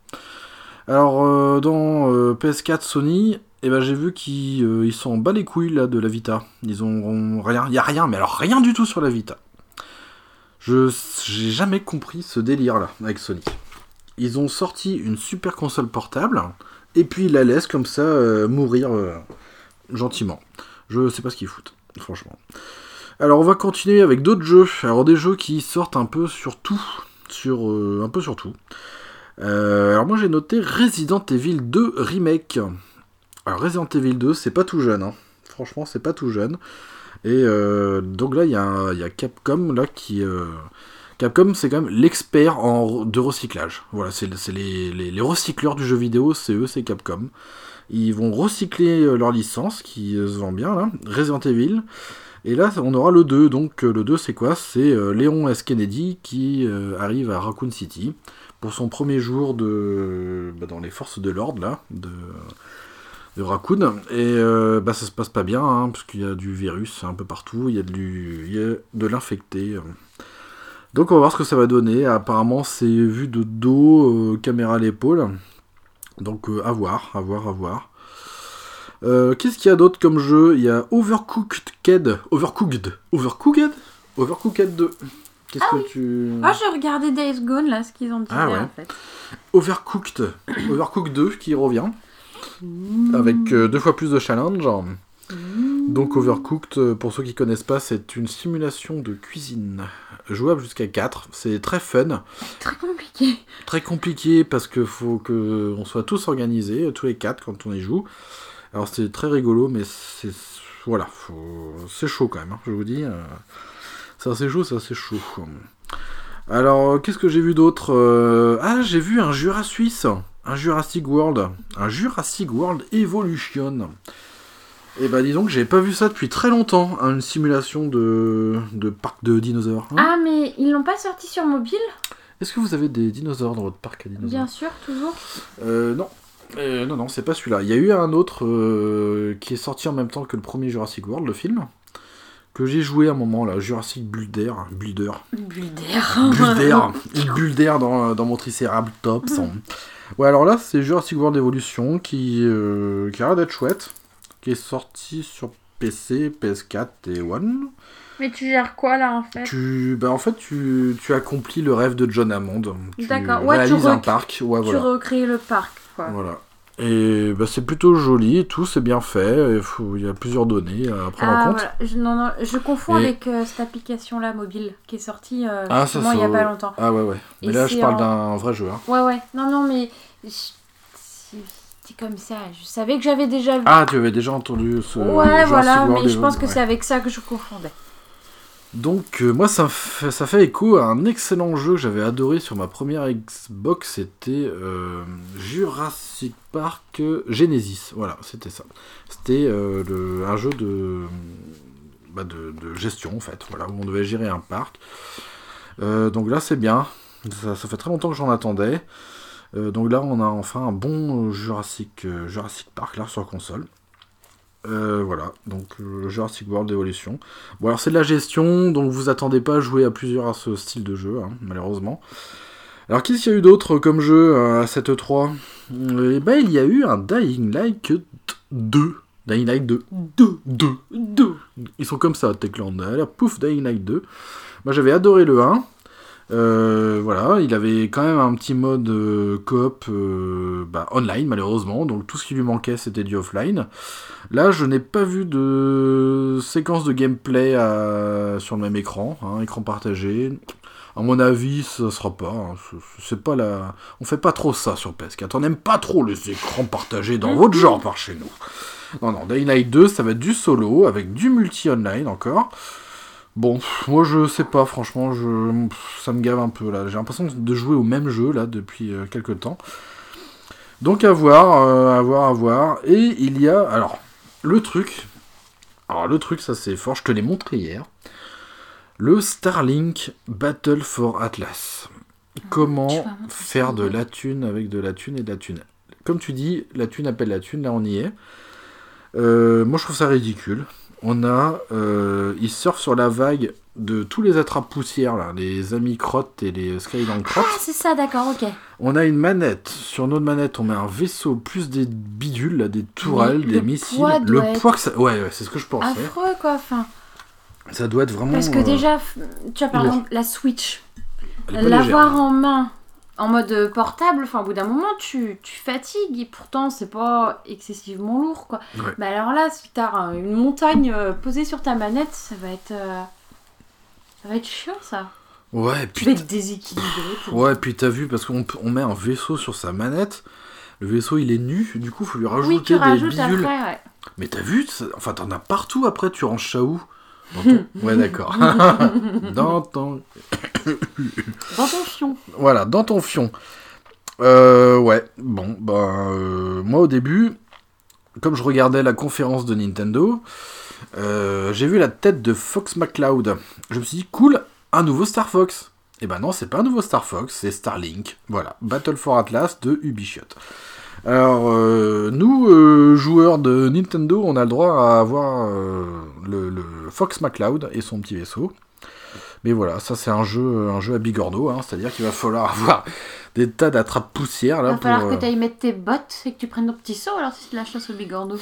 Alors, euh, dans euh, PS4 Sony, eh ben, j'ai vu qu'ils ils sont en bas les couilles là, de la Vita. Ils ont rien, il y a rien, mais alors rien du tout sur la Vita. Je j'ai jamais compris ce délire là avec Sony. Ils ont sorti une super console portable et puis ils la laissent comme ça euh, mourir gentiment. Je sais pas ce qu'ils foutent, franchement. Alors on va continuer avec d'autres jeux. Alors des jeux qui sortent un peu sur tout, sur un peu sur tout. Euh, alors moi j'ai noté Resident Evil 2 remake. Alors Resident Evil 2 c'est pas tout jeune, hein. franchement c'est pas tout jeune. Et euh, donc là il y, a Capcom là qui euh, Capcom c'est quand même l'expert en de recyclage. Voilà c'est les, les, recycleurs du jeu vidéo c'est eux c'est Capcom. Ils vont recycler leur licence qui se vend bien là, Resident Evil. Et là, on aura le 2. Donc, le 2, c'est quoi? C'est Léon S. Kennedy qui arrive à Raccoon City pour son premier jour de bah, dans les forces de l'ordre, là, de, de Raccoon. Et euh, bah, ça se passe pas bien, hein, parce qu'il y a du virus un peu partout, il y a de, il y a de l'infecté. Donc, on va voir ce que ça va donner. Apparemment, c'est vu de dos, euh, caméra à l'épaule. Donc, euh, à voir, à voir, à voir. Euh, Qu'est-ce qu'il y a d'autre comme jeu? Il y a Overcooked Ked. Overcooked Overcooked? Overcooked 2. Qu'est-ce que tu. Ah, j'ai regardé Days Gone, là, ce qu'ils ont dit Ah ouais. en fait. Overcooked. Overcooked 2 qui revient. Avec euh, deux fois plus de challenge. Donc Overcooked, euh, pour ceux qui connaissent pas, c'est une simulation de cuisine. Jouable jusqu'à 4. C'est très fun. Très compliqué. Très compliqué parce que faut que on soit tous organisés, tous les quatre quand on y joue. Alors c'est très rigolo, mais c'est voilà, faut- c'est chaud quand même. hein, je vous dis, euh, c'est assez chaud, c'est assez chaud. Alors euh, qu'est-ce que j'ai vu d'autre Euh, Ah, j'ai vu un Jura suisse, un Jurassic World, un Jurassic World Evolution. Et bah dis donc, j'avais pas vu ça depuis très longtemps, hein, une simulation de, de parc de dinosaures. hein. Ah, mais ils l'ont pas sorti sur mobile? Est-ce que vous avez des dinosaures dans votre parc à dinosaures? Bien sûr, toujours. Euh, non. Euh, non, non, c'est pas celui-là. Il y a eu un autre euh, qui est sorti en même temps que le premier Jurassic World, le film, que j'ai joué à un moment, là, Jurassic Builder. Builder. Builder. Bulle d'air dans, dans mon Triceratops. Ouais, alors là, c'est Jurassic World Evolution qui, euh, qui a l'air d'être chouette, qui est sorti sur PC, PS4 et One. Mais tu gères quoi là en fait? Tu, bah, en fait, tu, tu accomplis le rêve de John Hammond. Tu D'accord. Ouais, tu réalises un parc. Ouais, Tu voilà. recrées le parc quoi. Voilà. Et bah, c'est plutôt joli et tout, c'est bien fait. Il, faut- il y a plusieurs données à prendre en Ah compte. voilà, je, non, non, je confonds Et- avec euh, cette application là mobile qui est sortie euh, Ah, ça, il y a pas longtemps. Ah ouais, ouais. Mais Et là, je parle en- d'un vrai jeu. hein. Ouais, ouais, non, non, mais je- c'est comme ça. Je savais que j'avais déjà vu. Ah, tu avais déjà entendu ce. ouais, voilà, mais je pense que ouais. c'est avec ça que je confondais. Donc, euh, moi, ça, fait, écho à un excellent jeu que j'avais adoré sur ma première Xbox. C'était euh, Jurassic Park Genesis. Voilà, c'était ça. C'était euh, un jeu de, bah, de, gestion, en fait. Voilà, où on devait gérer un parc. Donc là, c'est bien. Ça, fait très longtemps que j'en attendais. Donc là, on a enfin un bon Jurassic, Jurassic Park là sur console. Euh, voilà, donc euh, Jurassic World Evolution. Bon, alors c'est de la gestion, donc vous attendez pas à jouer à plusieurs à ce style de jeu, hein, malheureusement. Alors qu'est-ce qu'il y a eu d'autre comme jeu euh, à cette 3 Eh ben, il y a eu un Dying Light 2. Dying Light 2. 2. 2. 2. Ils sont comme ça, Techland. Alors, pouf, Dying Light 2. Moi, j'avais adoré le 1. Euh, voilà, il avait quand même un petit mode euh, coop euh, bah, online malheureusement, donc tout ce qui lui manquait c'était du offline. Là, je n'ai pas vu de séquence de gameplay sur le même écran, hein, écran partagé. À mon avis, ça sera pas. hein, c'est- pas la. On fait pas trop ça sur PS4. On n'aime pas trop les écrans partagés dans votre genre par chez nous. Non, non, Dying Light 2, ça va être du solo avec du multi-online encore. Bon, moi je sais pas, franchement, je, ça me gave un peu là. J'ai l'impression de jouer au même jeu là depuis euh, quelques temps. Donc à voir, euh, à voir, à voir. Et il y a, alors, le truc. Alors le truc, ça c'est fort, je te l'ai montré hier. Le Starlink Battle for Atlas. comment vas montrer faire de la thune avec de la thune et de la thune. Comme tu dis, la thune appelle la thune, là on y est. Euh, moi je trouve ça ridicule. On a, euh, ils surfent sur la vague de tous les attrape-poussières, là, les amis crottes et les Skyline Ah, crottes. c'est ça, d'accord, ok. On a une manette. Sur notre manette, on met un vaisseau plus des bidules, là, des tourelles, Mais des le missiles. poids le être- poids que ça. Ouais, ouais, c'est ce que je pensais. Affreux, quoi, enfin. Ça doit être vraiment. Parce que euh, déjà, tu vois, par exemple, la Switch, l'avoir légère. en main, en mode euh, portable, enfin, au bout d'un moment, tu, tu fatigues, et pourtant, c'est pas excessivement lourd, quoi. Ouais. Mais alors là, si t'as un- une montagne euh, posée sur ta manette, ça va être... euh, Ça va être chiant, ça. Ouais, Tu puis vas être déséquilibré. pour- Ouais, puis t'as vu, parce qu'on on met un vaisseau sur sa manette, le vaisseau il est nu, du coup faut lui rajouter Oui, tu des bidules. après, ouais. Mais t'as vu, enfin t'en as partout après, tu ranges ça où? Dans ton- Ouais, d'accord. dans ton... Dans ton fion. Voilà, dans ton fion. Euh, ouais, bon, bah, euh, moi au début, comme je regardais la conférence de Nintendo, euh, j'ai vu la tête de Fox McCloud. Je me suis dit, cool, un nouveau Star Fox. Et ben non, c'est pas un nouveau Star Fox, c'est Starlink. Voilà, Battle for Atlas de Ubisoft. Alors, euh, nous, euh, joueurs de Nintendo, on a le droit à avoir euh, le, le Fox McCloud et son petit vaisseau. Mais voilà, ça c'est un jeu, un jeu à bigorneau, hein, c'est-à-dire qu'il va falloir avoir des tas d'attrape-poussières Il là va pour. falloir que tu ailles mettre tes bottes et que tu prennes ton petit saut alors si tu la chasse au bigorneau.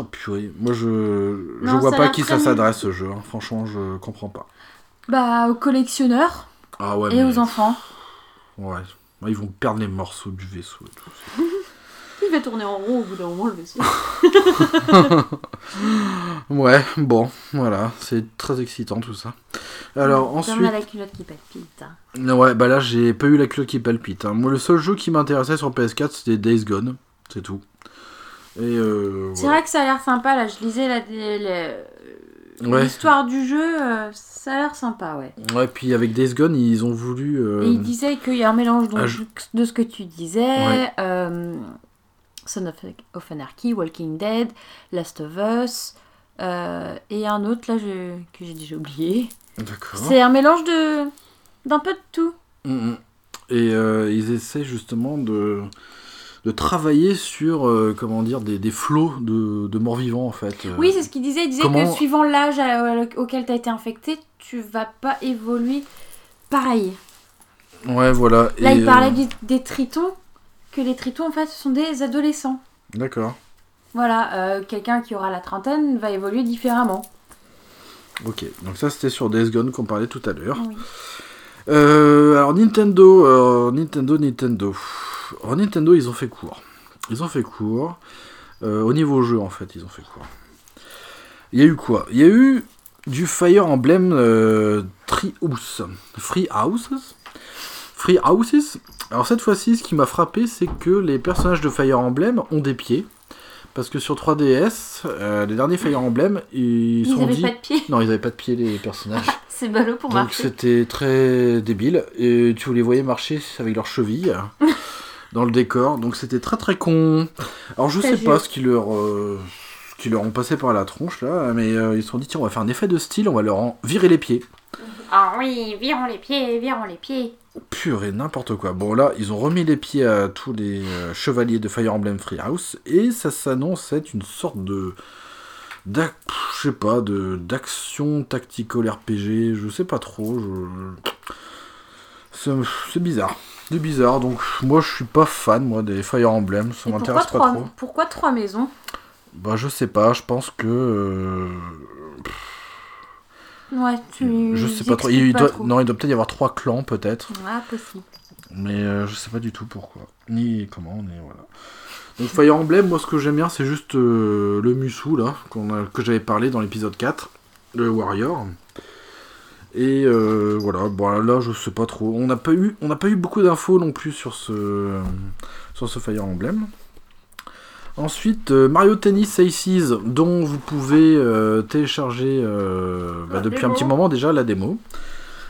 Oh, purée. Moi je, je Non, vois pas à qui ça s'adresse ce jeu, hein. franchement je comprends pas. Bah, aux collectionneurs Ah ouais, et mais- aux enfants. Ouais. Ouais, Ils vont perdre les morceaux du vaisseau et tout. Il va tourner en rond au bout d'un moment le vaisseau. Ouais, bon, voilà, c'est très excitant tout ça. Alors Comme ensuite, on a la culotte qui palpite. hein. ouais, bah là j'ai pas eu la culotte qui palpite. hein. Moi le seul jeu qui m'intéressait sur PS4 c'était Days Gone, c'est tout. Et euh, C'est voilà. vrai que ça a l'air sympa là, je lisais la- Ouais. l'histoire du jeu, euh, ça a l'air sympa, ouais. Ouais, puis avec Days Gone ils ont voulu. euh, Et il disait qu'il y a un mélange donc, ah, je- de ce que tu disais, Ouais. euh, Son of, of Anarchy, Walking Dead, Last of Us, euh, et un autre là je- que j'ai déjà oublié. D'accord. C'est un mélange de d'un peu de tout. Mhm. Et euh, ils essaient justement de, de travailler sur euh, comment dire des, des flots de, de morts vivants en fait. Euh, Oui, c'est ce qu'il disait. Il disait comment- que suivant l'âge auquel tu as été infecté, tu vas pas évoluer pareil. Ouais, voilà. Là, Et, il parlait euh, des tritons, que les tritons, en fait, ce sont des adolescents. D'accord. Voilà, euh, quelqu'un qui aura la trentaine va évoluer différemment. Ok. Donc ça c'était sur Days Gone qu'on parlait tout à l'heure. Oui. Euh, alors Nintendo, euh, Nintendo, Nintendo. Alors Nintendo, ils ont fait court. Ils ont fait court. Au niveau jeu, en fait, ils ont fait court. Il y a eu quoi? Il y a eu du Fire Emblem Treehouse. Free Houses Free Houses. Alors cette fois-ci, ce qui m'a frappé, c'est que les personnages de Fire Emblem ont des pieds. Parce que sur 3DS, euh, les derniers Fire Emblem, ils, Ils sont n'avaient dit... pas de pied. Non, ils avaient pas de pieds, les personnages. C'est ballot pour Donc marcher. c'était très débile. Et tu les voyais marcher avec leurs chevilles dans le décor. Donc c'était très très con. Alors je sais pas ce qu'ils leur, euh, qu'ils leur ont passé par la tronche là, mais euh, ils se sont dit tiens on va faire un effet de style, on va leur en virer les pieds. Ah oui, virons les pieds, virons les pieds. Purée, n'importe quoi. Bon là, ils ont remis les pieds à tous les euh, chevaliers de Fire Emblem Freehouse et ça s'annonce être une sorte de je sais pas de d'action tactical RPG, je sais pas trop, je c'est bizarre. C'est bizarre donc moi je suis pas fan moi des Fire Emblem, ça m'intéresse pas trois, trop. pourquoi trois maisons? Bah je sais pas, je pense que euh, Ouais, tu. je sais pas trop. doit, non, il doit peut-être y avoir trois clans peut-être. Ah, possible. Mais euh, je sais pas du tout pourquoi. Ni comment, ni voilà. Donc Fire Emblem, moi ce que j'aime bien c'est juste euh, le Musu là, a- que j'avais parlé dans l'épisode 4, le Warrior. Et euh, voilà, bon là je sais pas trop. On n'a pas eu, on n'a pas eu beaucoup d'infos non plus sur ce, sur ce Fire Emblem. Ensuite, euh, Mario Tennis Aces, dont vous pouvez euh, télécharger euh, bah, depuis un petit moment déjà la démo.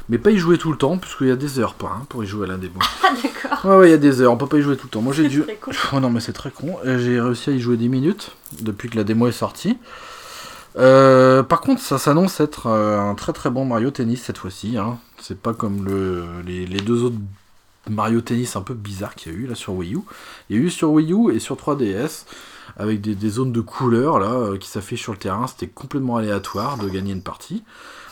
Mais pas y jouer tout le temps, puisqu'il y a des heures pas hein, pour y jouer à la démo. Ah, d'accord. Ouais, ouais, il y a des heures, on peut pas y jouer tout le temps. Moi j'ai dû. Oh non, mais c'est très con. J'ai réussi à y jouer 10 minutes depuis que la démo est sortie. Par contre, ça s'annonce être un très très bon Mario Tennis cette fois-ci. hein. C'est pas comme le, les, les deux autres Mario Tennis un peu bizarre qu'il y a eu là sur Wii U. Il y a eu sur Wii U et sur 3DS avec des, des zones de couleurs là euh, qui s'affichent sur le terrain. C'était complètement aléatoire de gagner une partie.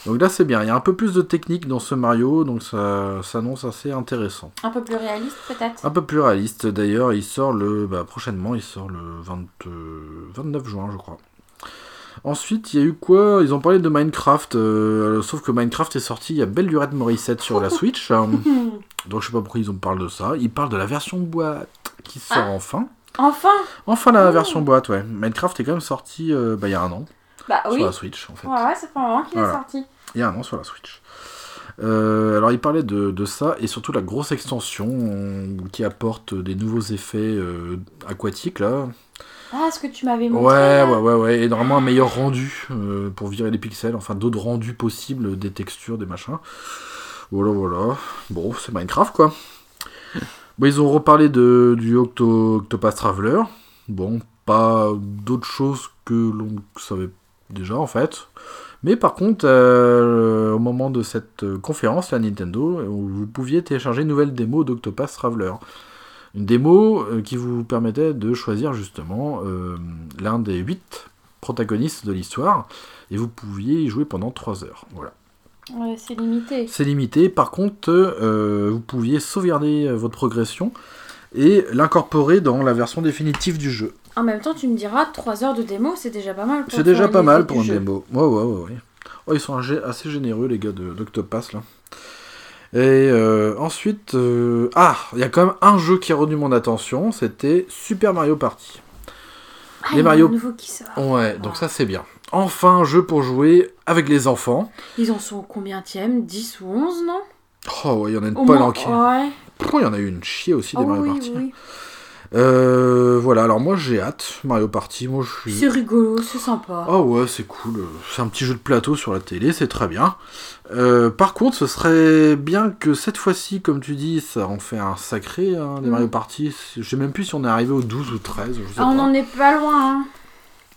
Donc là c'est bien. Il y a un peu plus de technique dans ce Mario, donc ça s'annonce assez intéressant. Un peu plus réaliste peut-être? Un peu plus réaliste. D'ailleurs, il sort le bah, prochainement. Il sort le 20, euh, 29 juin, je crois. Ensuite, il y a eu quoi? Ils ont parlé de Minecraft, euh, sauf que Minecraft est sorti, il y a belle lurette Morissette sur la Switch. euh, donc je sais pas pourquoi ils en parlent de ça. Ils parlent de la version boîte qui sort Ah. enfin. Enfin? Enfin la Oh. version boîte, ouais. Minecraft est quand même sorti euh, bah, il y a un an Bah oui. sur la Switch en fait. Ouais, ouais, c'est pas un moment qu'il Voilà. est sorti. Il y a un an sur la Switch. Euh, alors il parlait de, de ça et surtout la grosse extension qui apporte des nouveaux effets euh, aquatiques là. Ah, ce que tu m'avais montré. Ouais, ouais, ouais, ouais, et normalement un meilleur rendu euh, pour virer les pixels, enfin d'autres rendus possibles, des textures, des machins. Voilà, voilà. Bon, c'est Minecraft quoi. Bon, ils ont reparlé de, du Octo, Octopath Traveler. Bon, pas d'autre chose que l'on savait déjà en fait. Mais par contre, euh, au moment de cette euh, conférence, la Nintendo, vous pouviez télécharger une nouvelle démo d'Octopath Traveler. Une démo euh, qui vous permettait de choisir justement euh, l'un des huit protagonistes de l'histoire. Et vous pouviez y jouer pendant 3 heures. Voilà. Ouais, c'est limité. C'est limité. Par contre, euh, vous pouviez sauvegarder votre progression et l'incorporer dans la version définitive du jeu. En même temps, tu me diras, 3 heures de démo, c'est déjà pas mal. pour C'est déjà pas mal pour une jeu. démo. Ouais, ouais, ouais. ouais. Oh, ils sont assez généreux, les gars de- d'Octopass, là. Et euh, ensuite... euh, Ah, il y a quand même un jeu qui a retenu mon attention, c'était Super Mario Party. Ah, Les Mario- nouveau qui sort. Ouais, donc ça c'est bien. Enfin, un jeu pour jouer avec les enfants. Ils en sont combien 10 ou 11, non? Oh, ouais, il y en a une Au palanquée. moins- Ouais. Oh, il y en a eu une? Chier aussi, des Oh, Mario oui, Party. oui. Euh, voilà, alors moi j'ai hâte, Mario Party, moi je suis... C'est rigolo, c'est sympa. Oh ouais, c'est cool. C'est un petit jeu de plateau sur la télé, c'est très bien. Euh, par contre, ce serait bien que cette fois-ci, comme tu dis, ça en fait un sacré, hein, des Mm. Mario Party. Je sais même plus si on est arrivé au 12 ou 13, je sais Ah, on pas. en est pas loin. Hein.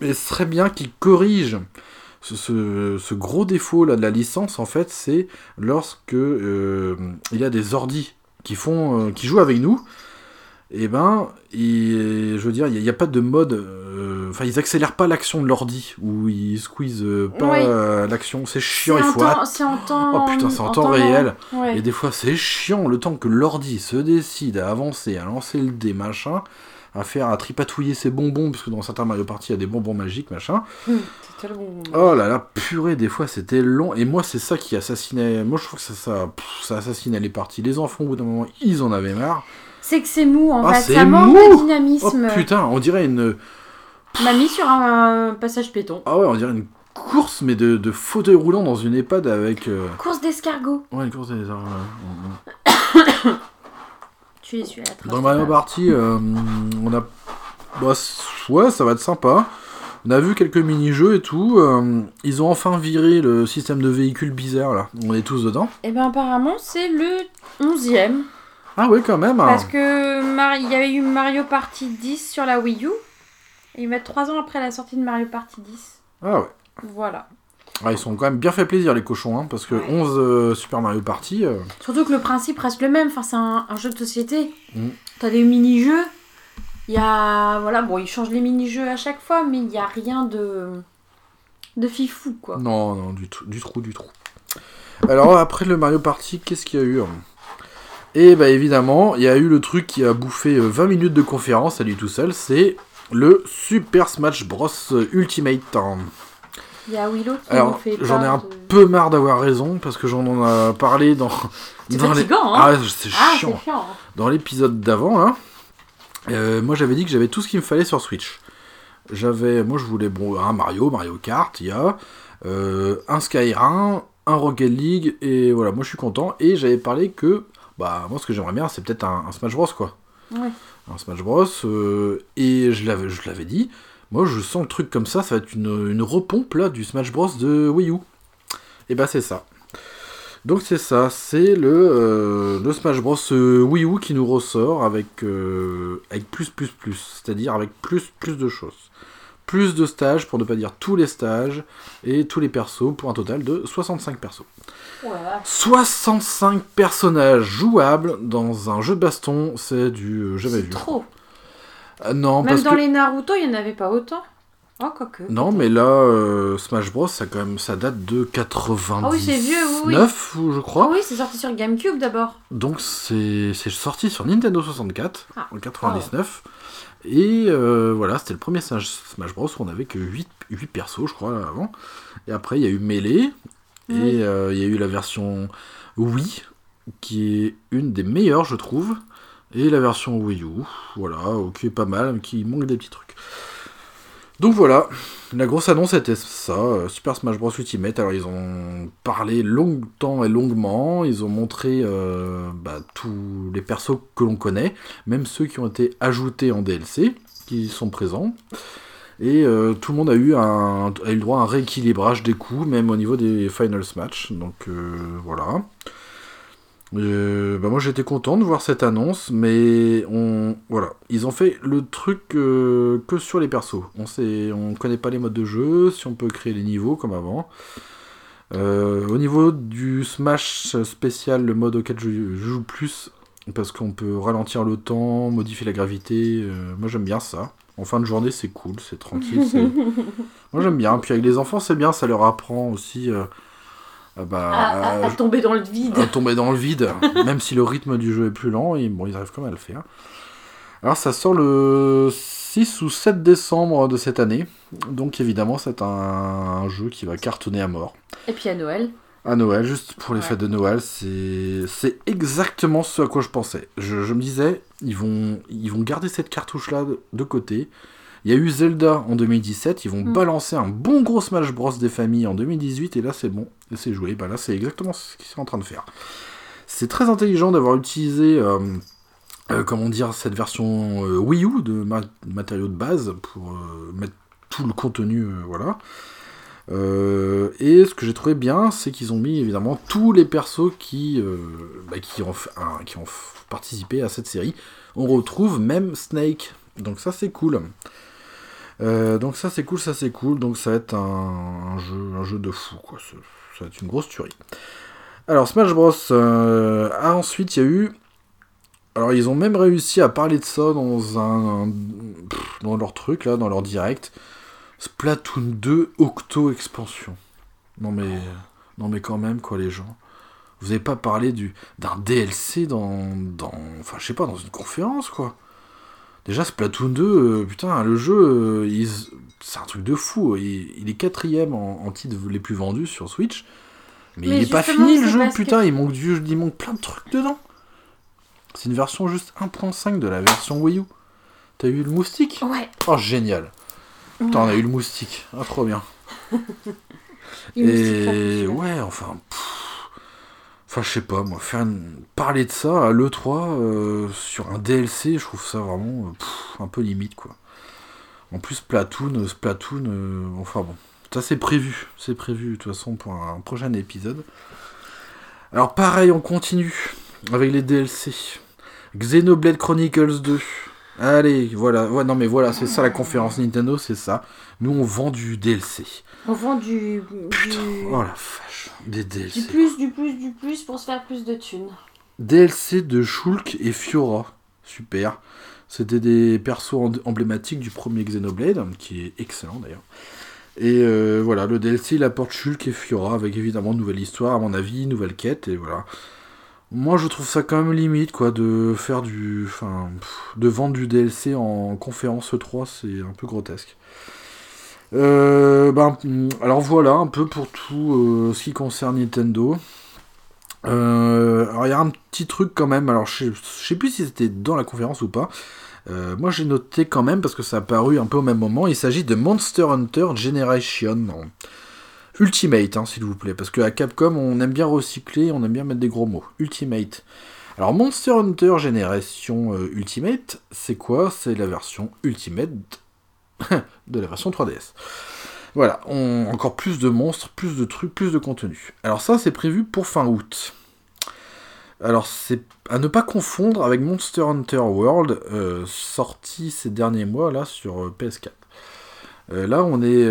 Mais ce serait bien qu'ils corrigent ce, ce- ce gros défaut là de la licence, en fait, c'est lorsque euh, il y a des ordis qui font, qui jouent avec nous. Et ben, il- je veux dire, il n'y a, pas de mode. euh, Enfin, ils accélèrent pas l'action de l'ordi ou ils squeezent euh, pas Oui. euh, l'action. C'est chiant, il faut temps- attendre. C'est en temps. Oh putain, c'est en temps réel. Ouais. Et des fois, c'est chiant le temps que l'ordi se décide à avancer, à lancer le dé, machin, à faire, à tripatouiller ses bonbons, parce que dans certains Mario Party, il y a des bonbons magiques, machin. Hum, tellement- Oh là là, purée, des fois c'était long. Et moi, c'est ça qui assassinait. Moi, je trouve que ça, ça, pff, ça assassinait les parties. Les enfants, au bout d'un moment, ils en avaient marre. C'est que c'est mou en Ah, fait, c'est ça manque mou de Oh dynamisme. putain, on dirait une. M'a mis sur un passage péton. Ah ouais, on dirait une course, mais de, de fauteuil roulant dans une EHPAD avec. euh, Course d'escargot. Ouais, une course des. euh, Tu es celui à la trace. Dans Mario Party, euh, on a. Bah, ouais, ça va être sympa. On a vu quelques mini-jeux et tout. euh, ils ont enfin viré le système de véhicules bizarre là. On est tous dedans. Et ben apparemment c'est le 11ème. Ah ouais, quand même. hein. Parce que Mar- il y avait eu Mario Party 10 sur la Wii U. Et ils mettent 3 ans après la sortie de Mario Party 10. Ah ouais. Voilà. Ah, ils sont quand même bien fait plaisir les cochons, hein, parce que Ouais. 11 euh, Super Mario Party. euh, Surtout que le principe reste le même. Enfin, c'est un, un jeu de société. Mm. T'as des mini-jeux. Il y a. Voilà, bon, ils changent les mini-jeux à chaque fois, mais il n'y a rien de. de fifou, quoi. Non, non, du, tout- du trou, du trou. Alors après le Mario Party, qu'est-ce qu'il y a eu hein? Et bah évidemment, il y a eu le truc qui a bouffé euh, 20 minutes de conférence à lui tout seul, c'est le Super Smash Bros Ultimate. hein. Il y a Willow qui Alors, nous fait j'en ai un de- peu marre d'avoir raison, parce que j'en en a parlé dans... C'est dans les... fatigant, hein Ah, c'est Ah, chiant. c'est chiant. dans l'épisode d'avant, là, euh, moi j'avais dit que j'avais tout ce qu'il me fallait sur Switch. J'avais, moi je voulais bon, un Mario, Mario Kart, il y a euh, un Skyrim, un Rocket League, et voilà, moi je suis content. Et j'avais parlé que, bah moi ce que j'aimerais bien c'est peut-être un, un Smash Bros quoi. Ouais. Un Smash Bros, euh, et je l'avais, je l'avais dit, moi je sens le truc comme ça, ça va être une, une repompe là du Smash Bros de Wii U. Et bah c'est ça. Donc c'est ça, c'est le, euh, le Smash Bros euh, Wii U qui nous ressort avec, euh, avec plus plus plus, c'est-à-dire avec plus plus de choses. Plus de stages, pour ne pas dire tous les stages, et tous les persos, pour un total de 65 persos. Oh la vache. 65 personnages jouables dans un jeu de baston, c'est du euh, jamais C'est vu. trop. Euh, non, Même parce dans que... les Naruto, il n'y en avait pas autant. Oh, quoique. Non, mais là, euh, Smash Bros, ça, quand même, ça date de 99, Ah oui, c'est vieux, oui, oui. je Ah crois. oui, c'est sorti sur GameCube d'abord. Donc c'est c'est sorti sur Nintendo 64 Ah. en 99. Et euh, voilà, c'était le premier Smash Bros où on avait que 8, 8 persos, je crois, avant. Et après, il y a eu Melee. Oui. Et euh, il y a eu la version Wii, qui est une des meilleures, je trouve. Et la version Wii U, voilà, qui est pas mal, mais qui manque des petits trucs. Donc voilà, la grosse annonce était ça, euh, Super Smash Bros Ultimate. Alors ils ont parlé longtemps et longuement, ils ont montré euh, bah, tous les persos que l'on connaît, même ceux qui ont été ajoutés en DLC, qui sont présents. Et euh, tout le monde a eu, un, a eu le droit à un rééquilibrage des coups, même au niveau des finals match. Donc voilà. Euh, bah moi j'étais content de voir cette annonce, mais on voilà, ils ont fait le truc euh, que sur les persos. On sait, on connaît pas les modes de jeu, si on peut créer les niveaux comme avant. Euh, au niveau du Smash spécial, le mode auquel je, je joue plus, parce qu'on peut ralentir le temps, modifier la gravité. moi j'aime bien ça. En fin de journée c'est cool, c'est tranquille. moi j'aime bien. Puis avec les enfants c'est bien, ça leur apprend aussi. Bah, À, à- à tomber dans le vide. à tomber dans le vide, même si le rythme du jeu est plus lent, et bon, ils arrivent quand même à le faire. Alors ça sort le 6 ou 7 décembre de cette année, donc évidemment c'est un, un jeu qui va cartonner à mort. Et puis à Noël. À Noël, juste pour les Ouais. fêtes de Noël, c'est exactement ce à quoi je pensais. Je, je me disais, ils vont, ils vont garder cette cartouche-là de côté. Il y a eu Zelda en 2017, ils vont Mm. balancer un bon gros Smash Bros des familles en 2018, et là c'est bon, et c'est joué. Bah là c'est exactement ce qu'ils sont en train de faire. C'est très intelligent d'avoir utilisé, euh, euh, comment dire, cette version euh, Wii U de ma- matériaux de base pour mettre tout le contenu, voilà. Euh, et ce que j'ai trouvé bien, c'est qu'ils ont mis évidemment tous les persos qui, euh, bah, qui, ont, qui participé à cette série. On retrouve même Snake, donc ça c'est cool. Euh, donc ça c'est cool, ça c'est cool, donc ça va être un, jeu, un jeu de fou, quoi. Ça, va être une grosse tuerie. Alors Smash Bros. ah, ensuite il y a eu. Alors ils ont même réussi à parler de ça dans un, dans leur truc là, dans leur direct. Splatoon 2 Octo Expansion. Non mais non mais quand même quoi les gens. Vous avez pas parlé du d'un DLC dans dans enfin je sais pas dans une conférence quoi. Déjà Splatoon 2 euh, putain le jeu euh, il- c'est un truc de fou. Il, il est quatrième en, en titres les plus vendus sur Switch. Mais, Mais il est pas fini le jeu que- putain il manque du il manque plein de trucs dedans. C'est une version juste 1.5 de la version Wii U. T'as eu le moustique? Ouais. Oh génial. Putain, on a eu le moustique. Ah, trop bien. Et ouais, enfin. pff, Enfin, je sais pas, moi, faire une- parler de ça à l'E3 euh, sur un DLC, je trouve ça vraiment euh, un peu limite, quoi. En plus, Splatoon, euh, Splatoon, enfin bon. Ça, c'est prévu. C'est prévu, de toute façon, pour un prochain épisode. Alors, pareil, on continue avec les DLC. Xenoblade Chronicles 2. Allez, voilà. Ouais, non, mais voilà, c'est ça la conférence Nintendo, c'est ça. Nous, on vend du DLC. On vend du, Putain, du, oh la vache, des DLC. du plus, du plus, du plus pour se faire plus de thunes. DLC de Shulk et Fiora. Super. C'était des persos em- emblématiques du premier Xenoblade, qui est excellent d'ailleurs. Et euh, voilà, le DLC il apporte Shulk et Fiora avec évidemment une nouvelle histoire, à mon avis, nouvelle quête, et voilà. Moi je trouve ça quand même limite quoi de faire du. Enfin. pff, de vendre du DLC en conférence 3, c'est un peu grotesque. Euh, ben, alors voilà un peu pour tout euh, ce qui concerne Nintendo. Euh, alors il y a un petit truc quand même, alors je je sais plus si c'était dans la conférence ou pas. Moi j'ai noté quand même parce que ça a paru un peu au même moment. Il s'agit de Monster Hunter Generation. Ultimate, hein, s'il vous plaît, parce qu'à Capcom on aime bien recycler, on aime bien mettre des gros mots. Ultimate. Alors Monster Hunter Generation Ultimate, c'est quoi? C'est la version Ultimate de la version 3DS. Voilà, encore plus de monstres, plus de trucs, plus de contenu. Alors ça, c'est prévu pour fin août. Alors c'est à ne pas confondre avec Monster Hunter World, euh, sorti ces derniers mois là sur euh, PS4. Euh, là, on est.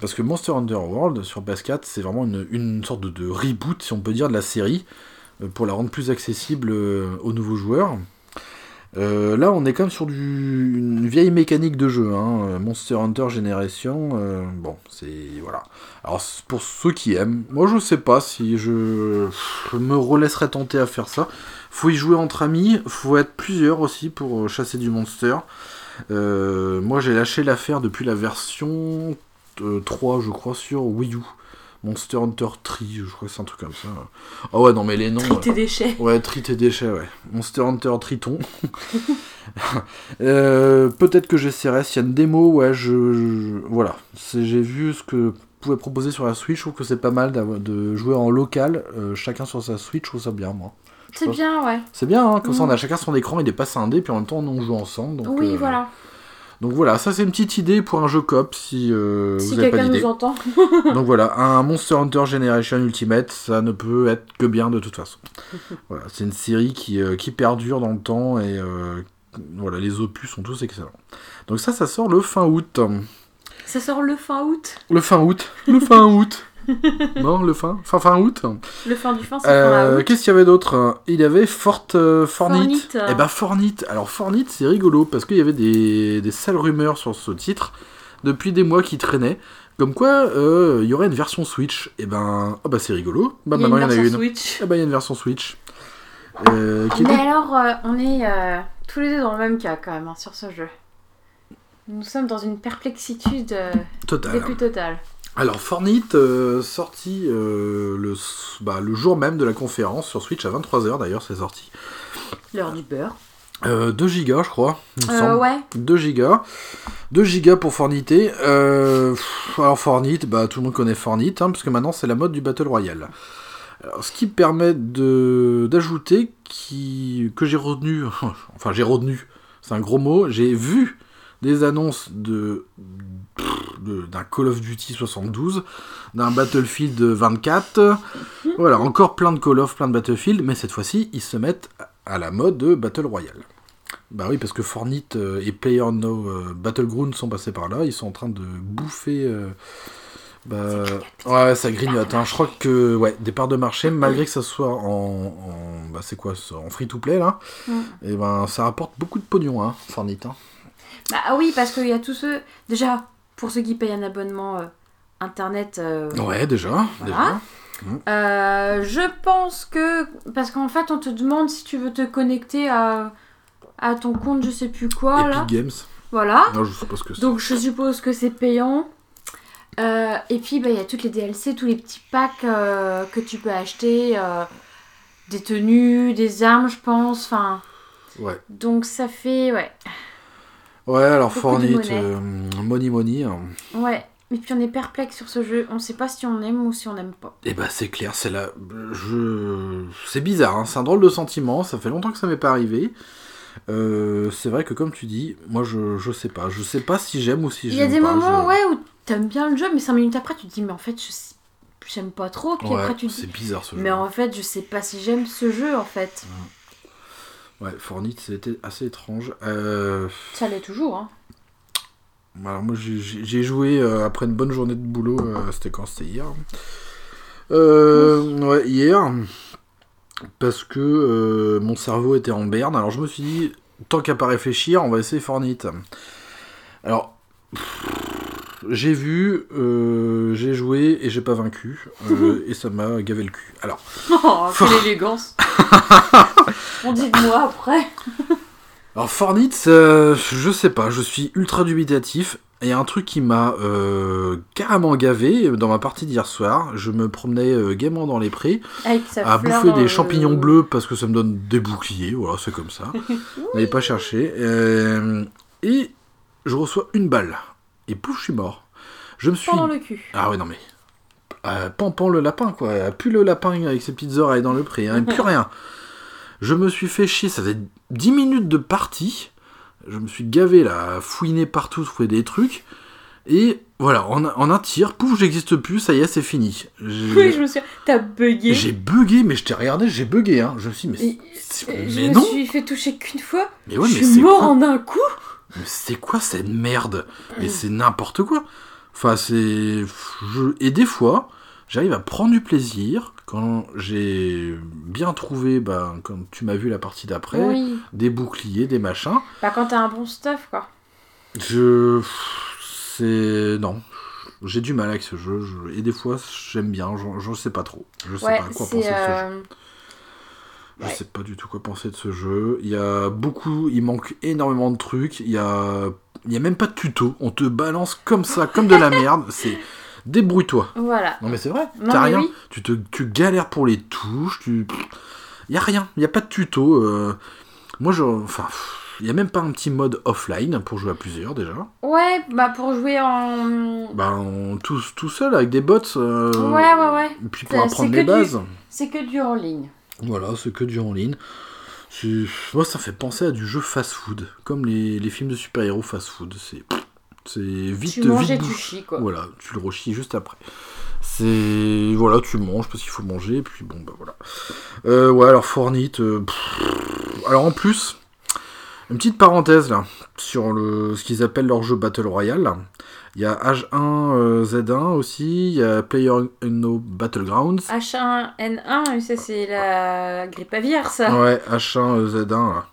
parce que Monster Hunter World sur PS4, c'est vraiment une, sorte de, reboot, si on peut dire, de la série, pour la rendre plus accessible aux nouveaux joueurs. Euh, là, on est quand même sur une vieille mécanique de jeu, hein, Monster Hunter Generation. euh, bon, c'est. Voilà. Alors, pour ceux qui aiment, moi je sais pas si je, me relaisserais tenter à faire ça. Faut y jouer entre amis, faut être plusieurs aussi pour euh, chasser du monster. Moi j'ai lâché l'affaire depuis la version euh, 3, je crois, sur Wii U. Monster Hunter Tree, je crois que c'est un truc comme ça. Ah ouais, non mais les noms. Tri euh, tes déchets. Ouais, tri tes déchets, ouais. Monster Hunter Triton. Euh, Peut-être que j'essaierai. S'il y a une démo, ouais, je. je- voilà. J'ai vu ce que pouvait proposer sur la Switch. Je trouve que c'est pas mal de jouer en local, euh, chacun sur sa Switch. Je trouve ça bien, moi. C'est bien, ouais. C'est bien, hein, comme ça on a Mm. chacun son écran, il est pas scindé, puis en même temps on joue ensemble. Donc, oui, euh, voilà. Donc voilà, ça c'est une petite idée pour un jeu cop si euh, si vous avez pas quelqu'un d'idée. nous entend. Donc voilà, un Monster Hunter Generation Ultimate, ça ne peut être que bien de toute façon. voilà, c'est une série qui, euh, qui perdure dans le temps et euh, voilà, les opus sont tous excellents. Donc ça, ça sort le fin août. Ça sort le fin août. Le fin août. Le fin août. non, le fin Fin fin août. Le fin du fin, c'est Euh, fin août. Qu'est-ce qu'il y avait d'autre? Il y avait Fort, euh, Fornite. Fornite. Et bah Fornite. Alors Fornite, c'est rigolo parce qu'il y avait des, des sales rumeurs sur ce titre depuis des mois qui traînaient. Comme quoi, euh, il y aurait une version Switch. Et ben, ah bah c'est rigolo. Bah Il y a maintenant il y en a version une. Switch. Ah bah il y a une version Switch. Euh, Mais était- alors, euh, on est euh, tous les deux dans le même cas quand même hein, sur ce jeu. Nous sommes dans une perplexitude euh, des totale. plus totale. Alors Fornite, euh, sorti euh, le, bah, le jour même de la conférence sur Switch à 23h d'ailleurs, c'est sorti. L'heure du beurre. Euh, 2 gigas je crois. il me Euh, semble. ouais. 2 gigas. 2 gigas pour Fornité. Euh, pff, alors Fornite, bah, tout le monde connaît Fornite, hein, parce que maintenant c'est la mode du Battle Royale. Alors, ce qui permet de d'ajouter qui, que j'ai retenu, enfin j'ai retenu, c'est un gros mot, j'ai vu des annonces de pff, de- d'un Call of Duty 72, d'un Battlefield 24, voilà, encore plein de Call of, plein de Battlefield, mais cette fois-ci ils se mettent à la mode de Battle Royale. Bah oui, parce que Fortnite euh, et PlayerUnknown euh, Battleground sont passés par là, ils sont en train de bouffer. euh, bah, ouais, ça grignote. Hein. Je crois que ouais, des parts de marché, malgré que ça soit en, en- bah c'est quoi, ça, en free to play là, Mm. et ben ça rapporte beaucoup de pognon, hein, Fortnite. Hein. Bah ah oui, parce qu'il y a tous ceux. Déjà, pour ceux qui payent un abonnement euh, internet. euh, Ouais, déjà, Voilà. euh, je pense que. Parce qu'en fait, on te demande si tu veux te connecter à, à ton compte, je sais plus quoi là. Epic Games. Voilà. Non, je que. Donc je suppose que c'est payant. Et puis bah, il y a toutes les DLC, tous les petits packs que tu peux acheter. des tenues, des armes, je pense. Enfin, Ouais. donc ça fait. Ouais. Ouais, alors Fortnite, euh, money money. hein. Ouais. Et puis on est perplexe sur ce jeu. On sait pas si on aime ou si on n'aime pas. Et bah c'est clair, c'est là. Je... C'est bizarre, hein, c'est un drôle de sentiment, ça fait longtemps que ça m'est pas arrivé. Euh, c'est vrai que comme tu dis, moi je, je sais pas. Je sais pas si j'aime ou si Il y a j'aime des pas, moments je- ouais, où t'aimes bien le jeu, mais 5 minutes après tu te dis, mais en fait, je sais- j'aime pas trop. Puis Ouais, après tu te c'est dis, bizarre ce jeu. mais en fait, je sais pas si j'aime ce jeu en fait. Ouais, Fortnite c'était assez étrange. Euh, Ça l'est toujours, hein. Alors moi j'ai- joué euh, après une bonne journée de boulot, euh, c'était quand? C'était hier. Euh, ouais, hier. Parce que mon cerveau était en berne. Alors je me suis dit, tant qu'à pas réfléchir, on va essayer Fortnite. Alors, j'ai vu, j'ai joué et j'ai pas vaincu. et ça m'a gavé le cul. Alors, Oh, quelle élégance. on dit de moi après. Alors Fortnite, euh, je sais pas, je suis ultra dubitatif. Il y a un truc qui m'a euh, carrément gavé dans ma partie d'hier soir. Je me promenais euh, gaiement dans les prés à bouffer des champignons bleus parce que ça me donne des boucliers. Voilà, c'est comme ça. N'allez pas chercher. Euh, et je reçois une balle. Et pouf, je suis mort. Je me suis. Pendant le cul. Ah ouais, non mais. Euh, Pampan le lapin, quoi. Plus le lapin avec ses petites oreilles dans le pré, hein, plus rien. Je me suis fait chier, ça faisait 10 minutes de partie. Je me suis gavé là, à fouiner partout, trouver des trucs. Et voilà, en, en un tir, pouf, j'existe plus, ça y est, c'est fini. Oui, je me suis. T'as bugué. J'ai bugué, mais je t'ai regardé, j'ai bugué, hein. Je me suis mais, Euh, mais Je me non suis fait toucher qu'une fois. Mais ouais, je mais suis mort quoi en un coup. Mais c'est quoi cette merde? Mais c'est n'importe quoi. Enfin, c'est. je- Et des fois, j'arrive à prendre du plaisir quand j'ai bien trouvé, bah, comme tu m'as vu la partie d'après, Oui. des boucliers, des machins. Bah, quand t'as un bon stuff, quoi. Je. C'est. Non. J'ai du mal avec ce jeu. je- Et des fois, j'aime bien. Je, je sais pas trop. Je sais Ouais, pas quoi penser de ce jeu. euh, Je ouais. sais pas du tout quoi penser de ce jeu. Il y a beaucoup. Il manque énormément de trucs. Il y a. Il y a même pas de tuto. On te balance comme ça, comme de la merde. C'est. Débrouille-toi. Voilà. Non mais c'est vrai. Non, T'as rien. oui. Tu, te, tu galères pour les touches. Tu. Y a rien. Y a pas de tuto. euh. Moi, je. Enfin. Il y a même pas un petit mode offline pour jouer à plusieurs déjà. Ouais, bah, pour jouer en. Bah, on, tout, tout seul avec des bots. euh, Ouais, ouais, ouais. Et puis pour C'est- apprendre c'est les du- bases. C'est que du en ligne. Voilà, c'est que du en ligne. C'est- Moi, ça fait penser à du jeu fast-food, comme les, les films de super-héros fast-food. C'est c'est vite, tu manges vite et tu bouffé. chies, quoi. Voilà, tu le rechies juste après. C'est voilà, tu manges parce qu'il faut manger, et puis bon bah voilà. Euh, ouais, alors Fortnite. euh, alors en plus, une petite parenthèse là sur le ce qu'ils appellent leur jeu Battle Royale. Il y a H1Z1 aussi, il y a PlayerUnknown Battlegrounds. H1N1, ça c'est la grippe aviaire, ça. Ouais, H1Z1 là.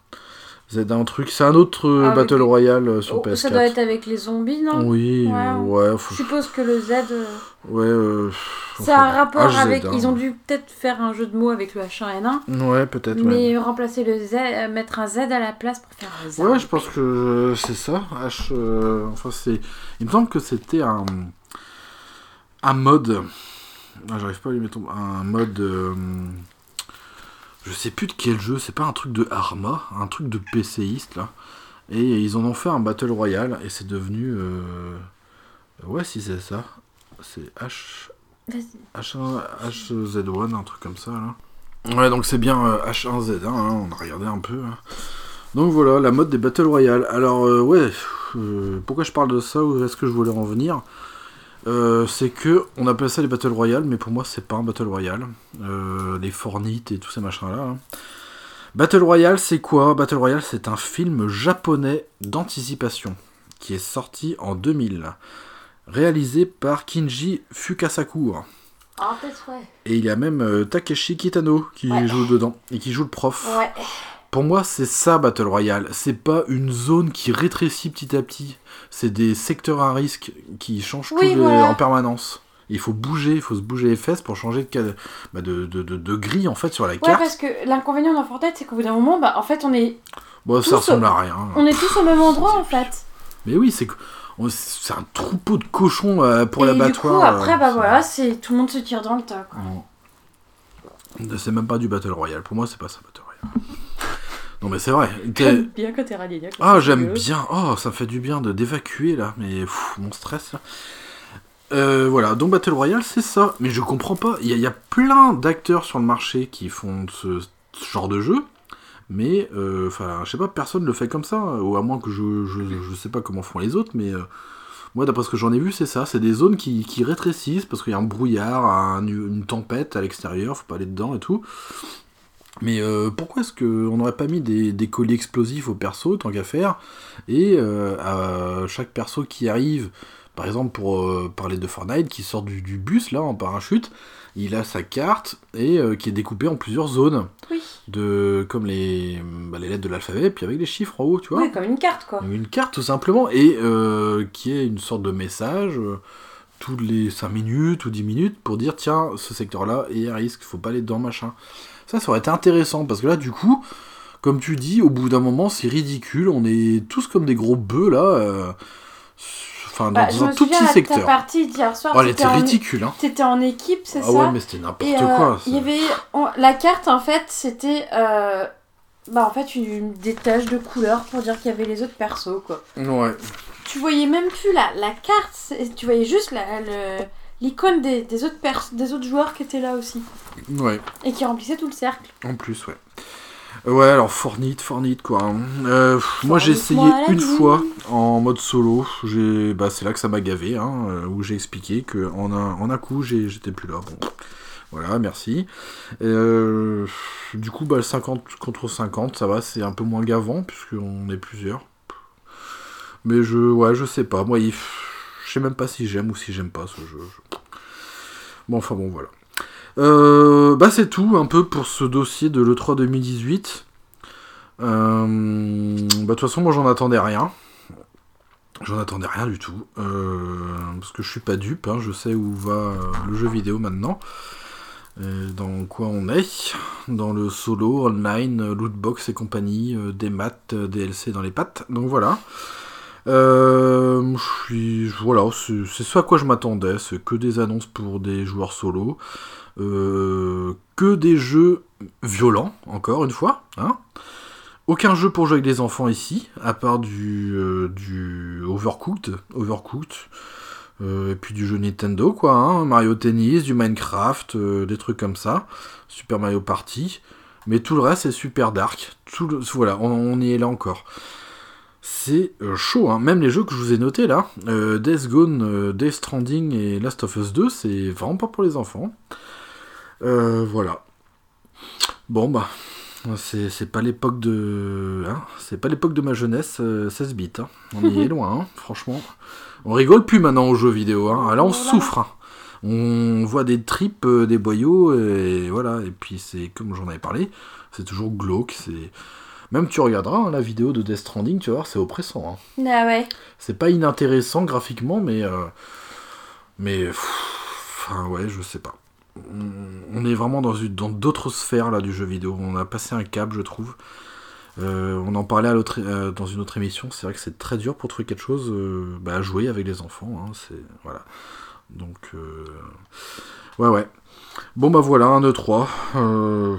Z1 truc, c'est un autre euh, Ah, Battle. Royale euh, sur Oh, PS4. ça doit être avec les zombies, non? Oui, Ouais. ouais, Je suppose que le Z, euh, ouais. euh, ça a un rapport HZ1. avec. Ils ont dû peut-être faire un jeu de mots avec le H1N1, Ouais, peut-être. ouais. mais remplacer le Z, mettre un Z à la place pour faire un Z. Ouais, je pense que c'est ça. H, enfin, c'est. Il me semble que c'était un un mode. Ah, J'arrive pas à lui mettre un mode. euh, Je sais plus de quel jeu. C'est pas un truc de Arma, un truc de PCiste là. Et ils en ont fait un battle royale et c'est devenu. euh, Ouais, si c'est ça. C'est H. Vas-y. H1, HZ1, un truc comme ça là. Ouais, donc c'est bien euh, H1Z1, hein, on a regardé un peu. hein. Donc voilà, la mode des Battle Royale. Alors, euh, ouais, euh, pourquoi je parle de ça ou est-ce que je voulais en venir? Euh, C'est que on appelle ça les Battle Royale, mais pour moi c'est pas un Battle Royale. Euh, les Fortnite et tous ces machins là. Battle Royale, c'est quoi? Battle Royale, c'est un film japonais d'anticipation qui est sorti en 2000, réalisé par Kinji Fukasaku. Ah, peut-être, ouais. Et il y a même euh, Takeshi Kitano qui Ouais. joue dedans et qui joue le prof. Ouais. Pour moi, c'est ça Battle Royale. C'est pas une zone qui rétrécit petit à petit. C'est des secteurs à risque qui changent Oui, voilà. en permanence. Il faut bouger, il faut se bouger les fesses pour changer de, bah, de, de, de- de grille en fait sur la Ouais, carte. parce que l'inconvénient dans Fortnite, c'est qu'au bout d'un moment, bah, en fait, on est, Bon, ça ressemble à rien. on est tous au même endroit, en fait. Mais oui, c'est un troupeau de cochons euh, pour Et du l'abattoir. coup, après, euh, bah voilà, c'est tout le monde se tire dans le tas. C'est même pas du Battle Royale. Pour moi, c'est pas ça Battle Royale. Non, mais c'est vrai. J'aime bien quand t'es. Ah, j'aime bien. Oh, ça me fait du bien de d'évacuer là, mais pff, mon stress là. Euh, voilà, donc Battle Royale, c'est ça. Mais je comprends pas. Il y, a- il y a plein d'acteurs sur le marché qui font ce, ce genre de jeu. Mais, euh, enfin, je sais pas, personne le fait comme ça. Ou à moins que je, je, je sais pas comment font les autres. Mais euh, moi, d'après ce que j'en ai vu, c'est ça. C'est des zones qui, qui rétrécissent parce qu'il y a un brouillard, un- une tempête à l'extérieur, faut pas aller dedans et tout. Mais euh, pourquoi est-ce qu'on n'aurait pas mis des, des colis explosifs au perso, tant qu'à faire Et euh, à chaque perso qui arrive, par exemple pour euh, parler de Fortnite, qui sort du, du bus là en parachute, il a sa carte et euh, qui est découpée en plusieurs zones, Oui. de comme les, bah, les lettres de l'alphabet, puis avec des chiffres en haut, tu vois Oui, comme une carte, quoi. une carte tout simplement, et qui est une sorte de message toutes les 5 minutes ou 10 minutes pour dire tiens, ce secteur-là est à risque, faut pas aller dedans, machin. Ça, ça aurait été intéressant, parce que là, du coup, comme tu dis, au bout d'un moment, c'est ridicule, on est tous comme des gros bœufs, là, euh, enfin, dans, Bah, un tout petit à ta secteur. partie d'hier soir, Oh, elle était en- ridicule, hein. t'étais en équipe, c'est Ah ça ouais, mais c'était n'importe euh, quoi. il y ça. avait on- la carte en fait, c'était euh, bah en fait une, des taches de couleur pour dire qu'il y avait les autres persos quoi. Ouais. Tu voyais même plus la, la carte, tu voyais juste le- l'icône des, des autres pers- des autres joueurs qui étaient là aussi Ouais. et qui remplissaient tout le cercle. En plus, ouais. Euh, Ouais, alors Fortnite, Fortnite quoi. hein. Euh, pff, moi j'ai essayé une fois en mode solo. J'ai, bah, c'est là que ça m'a gavé, hein, euh, où j'ai expliqué que en un, en un coup j'étais plus là. Bon, voilà, merci. Euh, du coup, bah, 50 contre 50, ça va, c'est un peu moins gavant puisqu'on est plusieurs. Mais je, ouais, je sais pas. Moi, il- je sais même pas si j'aime ou si j'aime pas ce jeu. Je- Bon, enfin bon, voilà. Euh, bah, c'est tout un peu pour ce dossier de l'E3 2018. Euh, bah, de toute façon, moi, j'en attendais rien. J'en attendais rien du tout. Euh, parce que je suis pas dupe, hein, je sais où va le jeu vidéo maintenant. Dans quoi on est Dans le solo, online, lootbox et compagnie, des maths, DLC dans les pattes. Donc voilà. Je suis, voilà, c'est ce à quoi je m'attendais. C'est que des annonces pour des joueurs solo. Euh, que des jeux violents, encore une fois. Hein aucun jeu pour jouer avec des enfants ici, à part du, euh, Overcooked, euh, et puis du jeu Nintendo, quoi. hein, Mario Tennis, du Minecraft, des trucs comme ça. Super Mario Party. Mais tout le reste est super dark. Voilà, on, y est là encore. C'est chaud, hein. même les jeux que je vous ai notés là, Death Gone, Death Stranding et Last of Us 2, c'est vraiment pas pour les enfants. Euh, voilà. Bon bah, c'est c'est pas l'époque de, hein, c'est pas l'époque de ma jeunesse, euh, 16 bits. hein. On y est loin, hein, franchement. On rigole plus maintenant aux jeux vidéo. Hein. Là, on Voilà. souffre. hein. On voit des tripes, euh, des boyaux, et voilà. Et puis c'est comme j'en avais parlé, c'est toujours glauque. C'est même tu regarderas la vidéo de Death Stranding, tu vas voir, c'est oppressant. hein. Ah ouais. C'est pas inintéressant graphiquement, mais euh, mais pff, enfin ouais, je sais pas. On- est vraiment dans d'autres sphères là du jeu vidéo. On a passé un cap, je trouve. Euh, on en parlait euh, dans une autre émission. C'est vrai que c'est très dur pour trouver quelque chose euh, bah, à jouer avec les enfants. hein, c'est voilà. Donc ouais ouais. Bon bah voilà un E3. Euh,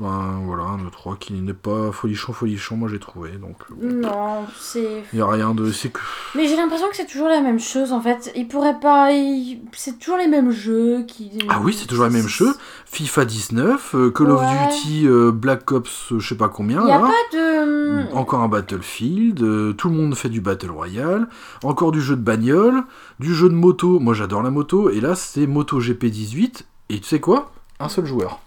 ben voilà un E3 qui n'est pas folichon folichon. Moi j'ai trouvé donc. euh, Non, c'est. Il y a rien de. C'est que. Mais j'ai l'impression que c'est toujours la même chose en fait. Ils pourraient pas. ils- C'est toujours les mêmes jeux qui. Ah oui, c'est toujours les mêmes jeux. FIFA 19, euh, Call of. Duty, euh, Black Ops, je sais pas combien. Il n'y a là. pas de. Encore un Battlefield, euh, tout le monde fait du Battle Royale, encore du jeu de bagnole, du jeu de moto, moi j'adore la moto, et là c'est Moto GP 18, et tu sais quoi? Un seul joueur.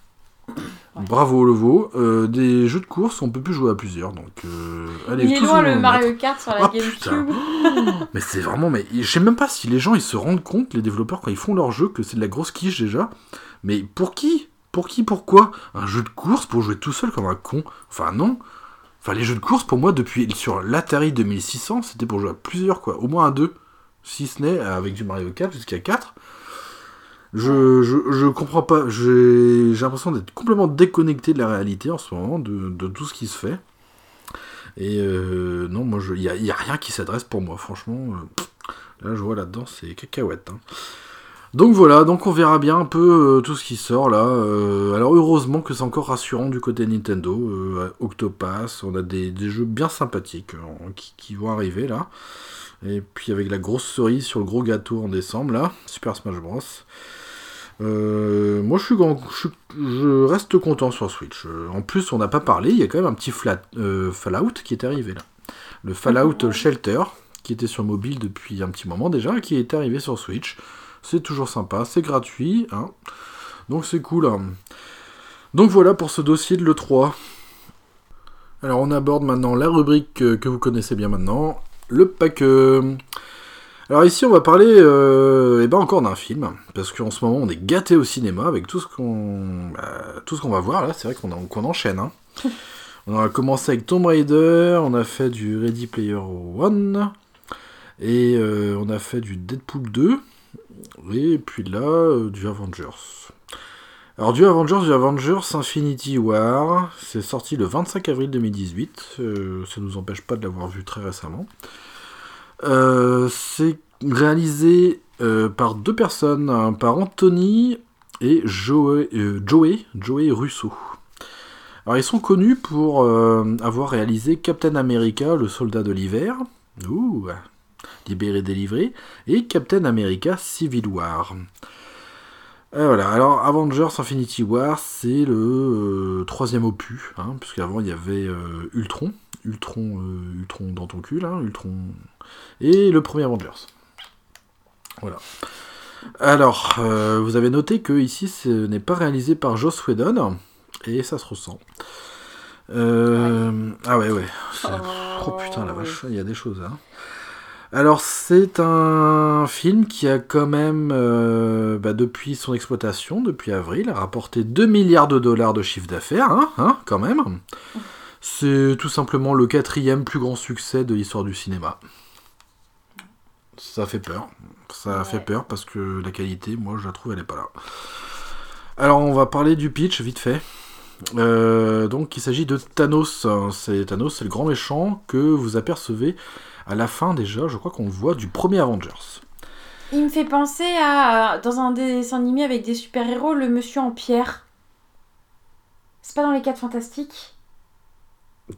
Ouais. Bravo Levo, euh, des jeux de course on peut plus jouer à plusieurs, donc euh, allez, Il est loin le Mario mettre. Kart sur la Ah. GameCube. Mais c'est vraiment, mais je sais même pas si les gens ils se rendent compte, les développeurs quand ils font leur jeu, que c'est de la grosse quiche déjà. Mais pour qui? Pour qui Pourquoi? Un jeu de course pour jouer tout seul comme un con? Enfin non. Enfin les jeux de course pour moi depuis sur l'Atari 2600 c'était pour jouer à plusieurs quoi, au moins à deux, si ce n'est avec du Mario Kart jusqu'à 4. Je, je, je comprends pas, j'ai l'impression d'être complètement déconnecté de la réalité en ce moment, de, de tout ce qui se fait. Et euh, non, moi, il n'y a, y a rien qui s'adresse pour moi, franchement. euh, là, je vois là-dedans, c'est cacahuète. hein. Donc voilà, donc on verra bien un peu euh, tout ce qui sort là. Euh, alors heureusement que c'est encore rassurant du côté Nintendo. Octopass, on a des, des jeux bien sympathiques euh, qui, qui vont arriver là. Et puis avec la grosse cerise sur le gros gâteau en décembre là, Super Smash Bros. Euh, moi je suis, grand- je suis- je reste content sur Switch. Euh, en plus on n'a pas parlé, il y a quand même un petit flat, euh, Fallout qui est arrivé là. Le Fallout Shelter qui était sur mobile depuis un petit moment déjà, qui est arrivé sur Switch. C'est toujours sympa, c'est gratuit, hein. donc c'est cool. hein. Donc voilà pour ce dossier de l'E3. Alors on aborde maintenant la rubrique que vous connaissez bien maintenant, le pack. Alors ici on va parler euh, eh ben encore d'un film, parce qu'en ce moment on est gâté au cinéma avec tout ce qu'on bah, tout ce qu'on va voir là, c'est vrai qu'on en- qu'on enchaîne. hein. On a commencé avec Tomb Raider, on a fait du Ready Player One, et euh, on a fait du Deadpool 2, et puis là, euh, du Avengers. Alors du Avengers, du Avengers Infinity War, c'est sorti le 25 avril 2018, euh, ça nous empêche pas de l'avoir vu très récemment. Euh, c'est réalisé euh, par deux personnes, hein, par Anthony et Joey, euh, Russo. Alors ils sont connus pour avoir réalisé Captain America, le soldat de l'hiver, libéré délivré, et Captain America Civil War. Alors Avengers Infinity War, c'est le troisième opus, hein, puisqu'avant il y avait Ultron, Ultron, euh, Ultron dans ton cul, là, Ultron, et le premier Avengers. Voilà. Alors, euh, vous avez noté que ici ce n'est pas réalisé par Joss Whedon, et ça se ressent. Euh, Ah ouais, ouais. Oh putain, la vache, il y a des choses. Hein. Alors, c'est un film qui a quand même, bah, depuis son exploitation, depuis avril, a rapporté 2 milliards de dollars de chiffre d'affaires, hein, hein, quand même. C'est tout simplement le quatrième plus grand succès de l'histoire du cinéma. Ça fait peur. Ça Ouais. fait peur parce que la qualité, moi, je la trouve, elle est pas là. Alors, on va parler du pitch, vite fait. Euh, donc, il s'agit de Thanos. C'est Thanos, c'est le grand méchant que vous apercevez à la fin déjà, je crois qu'on le voit, du premier Avengers. Il me fait penser à. Dans un dessin animé avec des super-héros, le monsieur en pierre. C'est pas dans les 4 fantastiques?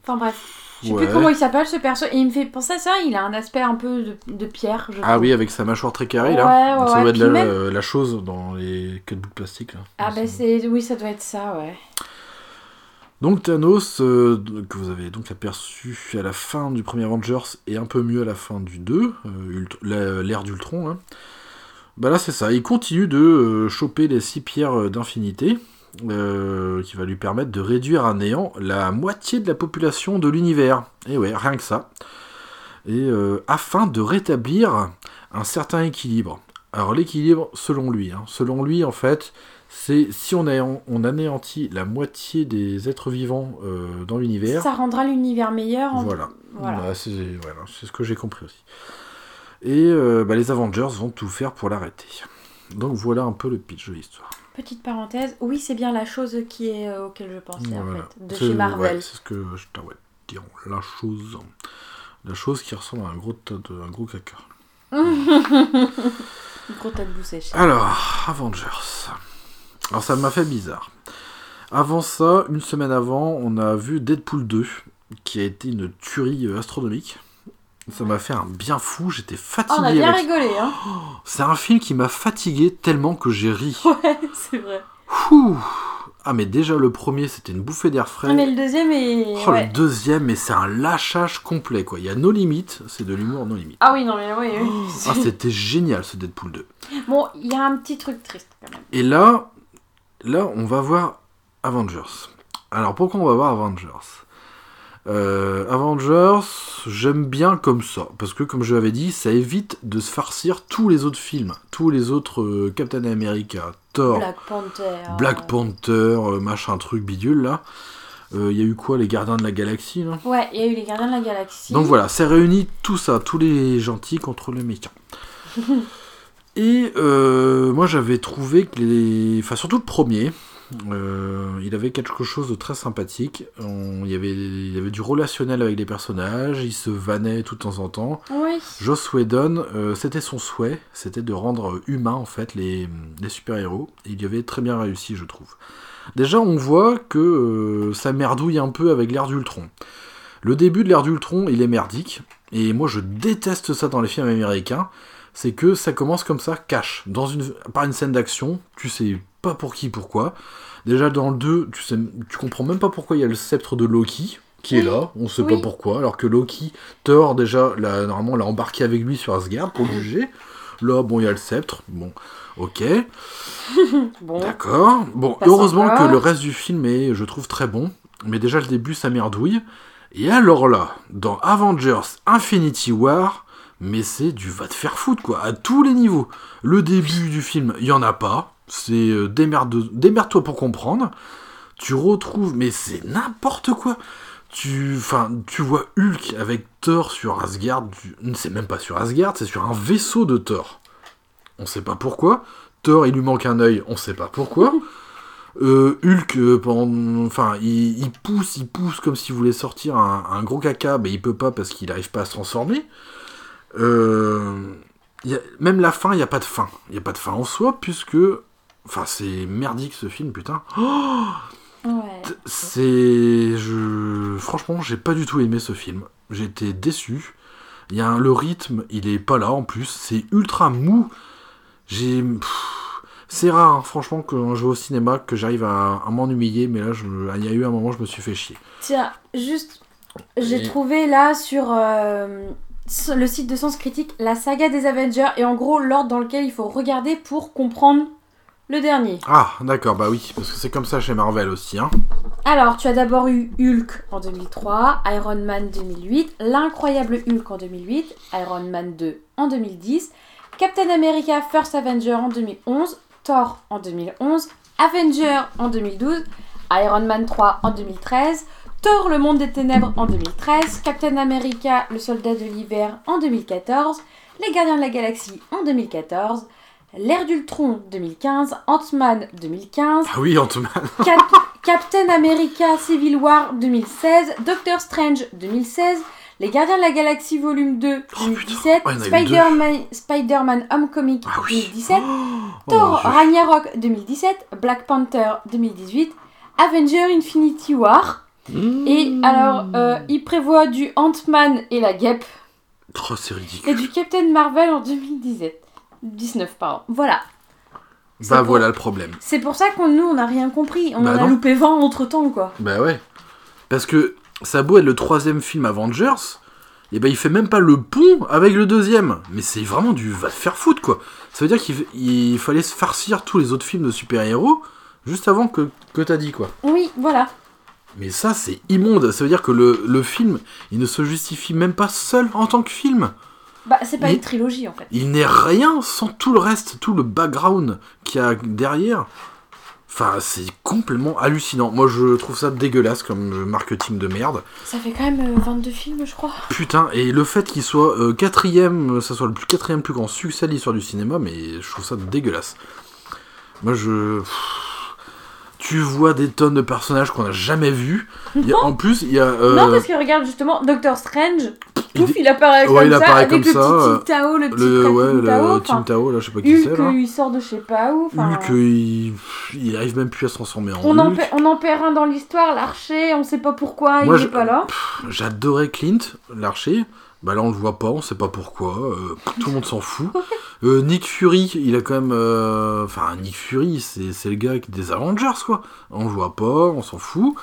Enfin bref. Je sais Ouais. plus comment il s'appelle ce perso. Et il me fait penser à ça, il a un aspect un peu de, de pierre. Je Ah trouve. oui, avec sa mâchoire très carrée là. Ouais, ouais, ça doit être la, même- la chose dans les cutbooks plastiques là. Ah bah c'est. Oui, ça doit être ça, ouais. Donc Thanos, euh, que vous avez donc aperçu à la fin du premier Avengers et un peu mieux à la fin du 2, euh, l'ère d'Ultron, hein. bah là c'est ça, il continue de euh, choper les six pierres euh, d'infinité, euh, qui va lui permettre de réduire à néant la moitié de la population de l'univers. Et ouais, rien que ça. Et euh, afin de rétablir un certain équilibre. Alors l'équilibre, selon lui, hein, selon lui en fait, c'est si on, a, on anéantit la moitié des êtres vivants euh, dans l'univers, Ça rendra l'univers meilleur. en- voilà. Voilà. Bah, c'est voilà, ce que j'ai compris aussi. Et euh, bah, les Avengers vont tout faire pour l'arrêter. Donc voilà un peu le pitch de l'histoire. Petite parenthèse, oui, c'est bien la chose qui est euh, auquel je pensais Voilà. en fait, de chez Marvel. ouais, c'est ce que je t'avais dire. La chose. La chose qui ressemble à un gros, tas de, un gros caca. Gros tas de boue séchée. Alors, Avengers. Alors ça m'a fait bizarre. Avant ça, une semaine avant, on a vu Deadpool 2, qui a été une tuerie euh, astronomique. Ça m'a fait un bien fou, j'étais fatigué. on a bien avec- rigolé, hein. C'est un film qui m'a fatigué tellement que j'ai ri. Ouais, c'est vrai. Ouh. Ah mais déjà le premier c'était une bouffée d'air frais. Ah, mais le deuxième est. Oh, ouais. le deuxième, mais c'est un lâchage complet quoi. Il y a nos limites, c'est de l'humour non limite. Ah oui, non, mais oui, oui. Ah c'était génial ce Deadpool 2. Bon, il y a un petit truc triste quand même. Et là, là, on va voir Avengers. Alors pourquoi on va voir Avengers? Euh, Avengers, j'aime bien comme ça, parce que comme je l'avais dit, ça évite de se farcir tous les autres films, tous les autres euh, Captain America, Thor, Black Panther. Black Panther, euh, machin truc bidule là. Il y a eu quoi, les Gardiens de la Galaxie là? Ouais, il y a eu les Gardiens de la Galaxie. donc voilà, ça réunit tout ça, tous les gentils contre les méchants. Et moi j'avais trouvé que les. Enfin, surtout le premier, euh, il avait quelque chose de très sympathique. On- Il y, avait, il y avait du relationnel avec les personnages, il se vannait tout de temps en temps. Oui. Joss Whedon, euh, c'était son souhait, c'était de rendre humain en fait les, les super-héros. Il y avait très bien réussi, je trouve. Déjà, on voit que euh, ça merdouille un peu avec l'ère d'Ultron. Le début de l'ère d'Ultron, il est merdique. Et moi, je déteste ça dans les films américains. C'est que ça commence comme ça, cash, dans une, par une scène d'action. Tu sais pas pour qui, pourquoi. Déjà, dans le 2, tu, sais, tu comprends même pas pourquoi il y a le sceptre de Loki qui est là. On sait Oui. pas pourquoi. Alors que Loki, Thor, déjà, l'a- normalement, l'a embarqué avec lui sur Asgard pour le juger. Là, bon, il y a le sceptre. Bon, ok. Bon. D'accord. Bon, heureusement que le reste du film est, je trouve, très bon. Mais déjà, le début, ça merdouille. Et alors là, dans Avengers Infinity War, mais c'est du va te faire foutre, quoi, à tous les niveaux. Le début du film, il y en a pas. C'est euh, démerde- démerde-toi pour comprendre. Tu retrouves, mais c'est n'importe quoi. Tu, enfin, tu vois Hulk avec Thor sur Asgard. tu- C'est même pas sur Asgard, c'est sur un vaisseau de Thor. On sait pas pourquoi. Thor, il lui manque un œil, on sait pas pourquoi. Euh, Hulk, euh, pendant, enfin, il, il pousse, il pousse comme s'il voulait sortir un, un gros caca, mais il peut pas parce qu'il n'arrive pas à se transformer. Euh, il y a- même la fin, il n'y a pas de fin. Il n'y a pas de fin en soi, puisque, enfin, c'est merdique ce film, putain. Ouais. C'est, je, franchement, j'ai pas du tout aimé ce film. J'étais déçu. Il y a un- le rythme, il est pas là en plus. C'est ultra mou. J'ai, c'est rare, hein, franchement, quand je vais au cinéma, que j'arrive à, à m'ennuyer. Mais là, je, il y a eu un moment, je me suis fait chier. Tiens, juste, j'ai Et- trouvé là sur euh, sur le site de Sens Critique la saga des Avengers et en gros l'ordre dans lequel il faut regarder pour comprendre le dernier. Ah, d'accord, bah oui, parce que c'est comme ça chez Marvel aussi, hein. Alors, tu as d'abord eu Hulk en 2003, Iron Man 2008, l'incroyable Hulk en 2008, Iron Man 2 en 2010, Captain America First Avenger en 2011, Thor en 2011, Avenger en 2012, Iron Man 3 en 2013, Thor le monde des ténèbres en 2013, Captain America le soldat de l'hiver en 2014, Les Gardiens de la Galaxie en 2014, L'ère d'Ultron 2015, Ant-Man 2015, Ah oui, Ant-Man. Cap- Captain America Civil War 2016, Doctor Strange 2016, Les Gardiens de la Galaxie Volume 2 Oh, 2017, putain. Ouais, il y en a eu Spider-Man Spider-Man Homecoming Ah oui. 2017, Oh, Thor. Ragnarok 2017, Black Panther 2018, Avenger Infinity War. Et Mmh. alors, euh, il prévoit du Ant-Man et la Guêpe Oh, c'est ridicule. et du Captain Marvel en 2017. 19, pardon. Voilà. Bah pour- voilà le problème. C'est pour ça qu'on nous, on n'a rien compris. On Bah en a loupé 20 entre temps, quoi. Bah ouais. Parce que ça a beau être le troisième film Avengers, et ben il fait même pas le pont avec le deuxième. Mais c'est vraiment du va te faire foutre quoi. Ça veut dire qu'il il fallait se farcir tous les autres films de super-héros juste avant que, que t'as dit quoi. Oui, voilà. Mais ça c'est immonde. Ça veut dire que le, le film, il ne se justifie même pas seul en tant que film. Bah, c'est pas Il- une trilogie, en fait. Il n'est rien sans tout le reste, tout le background qu'il y a derrière. Enfin, c'est complètement hallucinant. Moi, je trouve ça dégueulasse comme euh, marketing de merde. Ça fait quand même euh, 22 films, je crois. Putain, et le fait qu'il soit euh, quatrième, euh, ça soit le plus quatrième plus grand succès de l'histoire du cinéma, mais je trouve ça dégueulasse. Moi, je. Tu vois des tonnes de personnages qu'on n'a jamais vus. Il y a- en plus, il y a. euh, Non, parce que regarde, justement, Doctor Strange, pouf, il apparaît Ouais, comme il ça, apparaît avec comme le ça, petit euh, Tim Tao, le petit le, ouais, Tao. le Tim Tao, là, je sais pas qui c'est là. il sort de je sais pas où. Hulk, il... il arrive même plus à se transformer en on, en on en perd un dans l'histoire, l'archer, on sait pas pourquoi, Moi, il est pas là. J'adorais Clint, l'archer. Bah là, on le voit pas, on sait pas pourquoi. euh, tout le monde s'en fout. Euh, Nick Fury, il a quand même. euh, Enfin, Nick Fury, c'est le gars qui- des Avengers, quoi. On le voit pas, on s'en fout.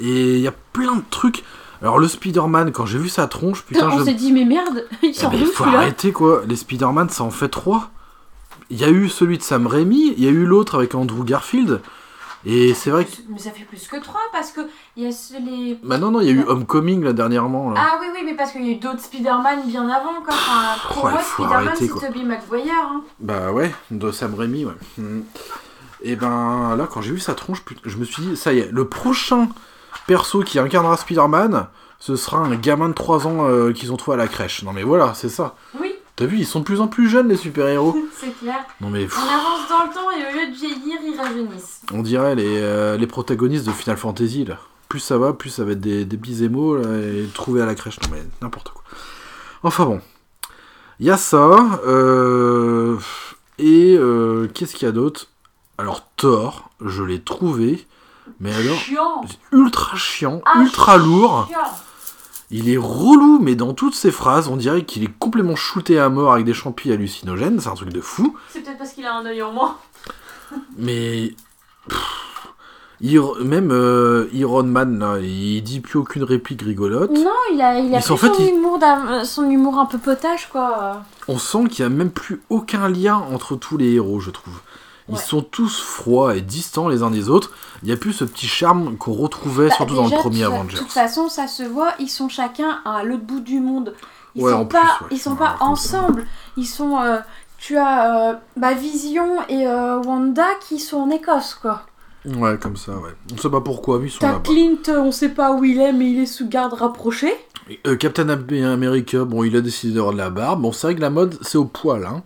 Et il y a plein de trucs. Alors, le Spider-Man, quand j'ai vu sa tronche, putain, on je. s'est dit, mais merde, il Eh sort ben, d'où faut arrêter, quoi. Les Spider-Man, ça en fait trois. Il y a eu celui de Sam Raimi, il y a eu l'autre avec Andrew Garfield. Et c'est vrai que. Mais ça fait plus que 3 parce que il y a ce- les. Bah non, non, il y a eu Homecoming, là, dernièrement. Là. Ah oui, oui, mais parce qu'il y a eu d'autres Spider-Man bien avant, quoi. Enfin, pour Ouais, moi, Spider-Man, arrêter, c'est. Tobey Maguire. Hein. Bah ouais, de Sam Raimi, ouais. Mhm. Et ben là, quand j'ai vu sa tronche, je me suis dit, ça y est, le prochain perso qui incarnera Spider-Man, ce sera un gamin de 3 ans euh, qu'ils ont trouvé à la crèche. Non mais voilà, c'est ça. Oui, T'as vu, ils sont de plus en plus jeunes, les super-héros. c'est clair. Non mais pff, On avance dans le temps et au lieu de vieillir, ils rajeunissent. on dirait les, euh, les protagonistes de Final Fantasy, là. Plus ça va, plus ça va être des, des petits émaux, là, et trouvés à la crèche. Non mais n'importe quoi. Enfin bon. Il y a ça. euh, et euh, qu'est-ce qu'il y a d'autre? Alors Thor, je l'ai trouvé. Mais alors, Chiant. ultra chiant, Ah, ultra lourd. Il est relou, mais dans toutes ses phrases, on dirait qu'il est complètement shooté à mort avec des champis hallucinogènes. C'est un truc de fou. C'est peut-être parce qu'il a un œil en moins. Mais. pff, même euh, Iron Man, là, il dit plus aucune réplique rigolote. Non, il a, il a son, fait, humour euh, son humour un peu potage, quoi. On sent qu'il n'y a même plus aucun lien entre tous les héros, je trouve. Ils Ouais. sont tous froids et distants les uns des autres. Il n'y a plus ce petit charme qu'on retrouvait Bah, surtout dans le premier Avengers. De toute façon, ça se voit, ils sont chacun à l'autre bout du monde. Ils Ouais, sont pas, plus, ouais, ils sont ouais, pas comme ça. ensemble. Ils sont. euh, tu as euh, bah, Vision et euh, Wanda qui sont en Écosse, quoi. Ouais, comme ça, ouais. On sait pas pourquoi, mais ils sont là-bas. Clint, on sait pas où il est, mais il est sous garde rapprochée. Captain America, bon, il a décidé d'avoir de la barbe. Bon, c'est vrai que la mode, c'est au poil, hein.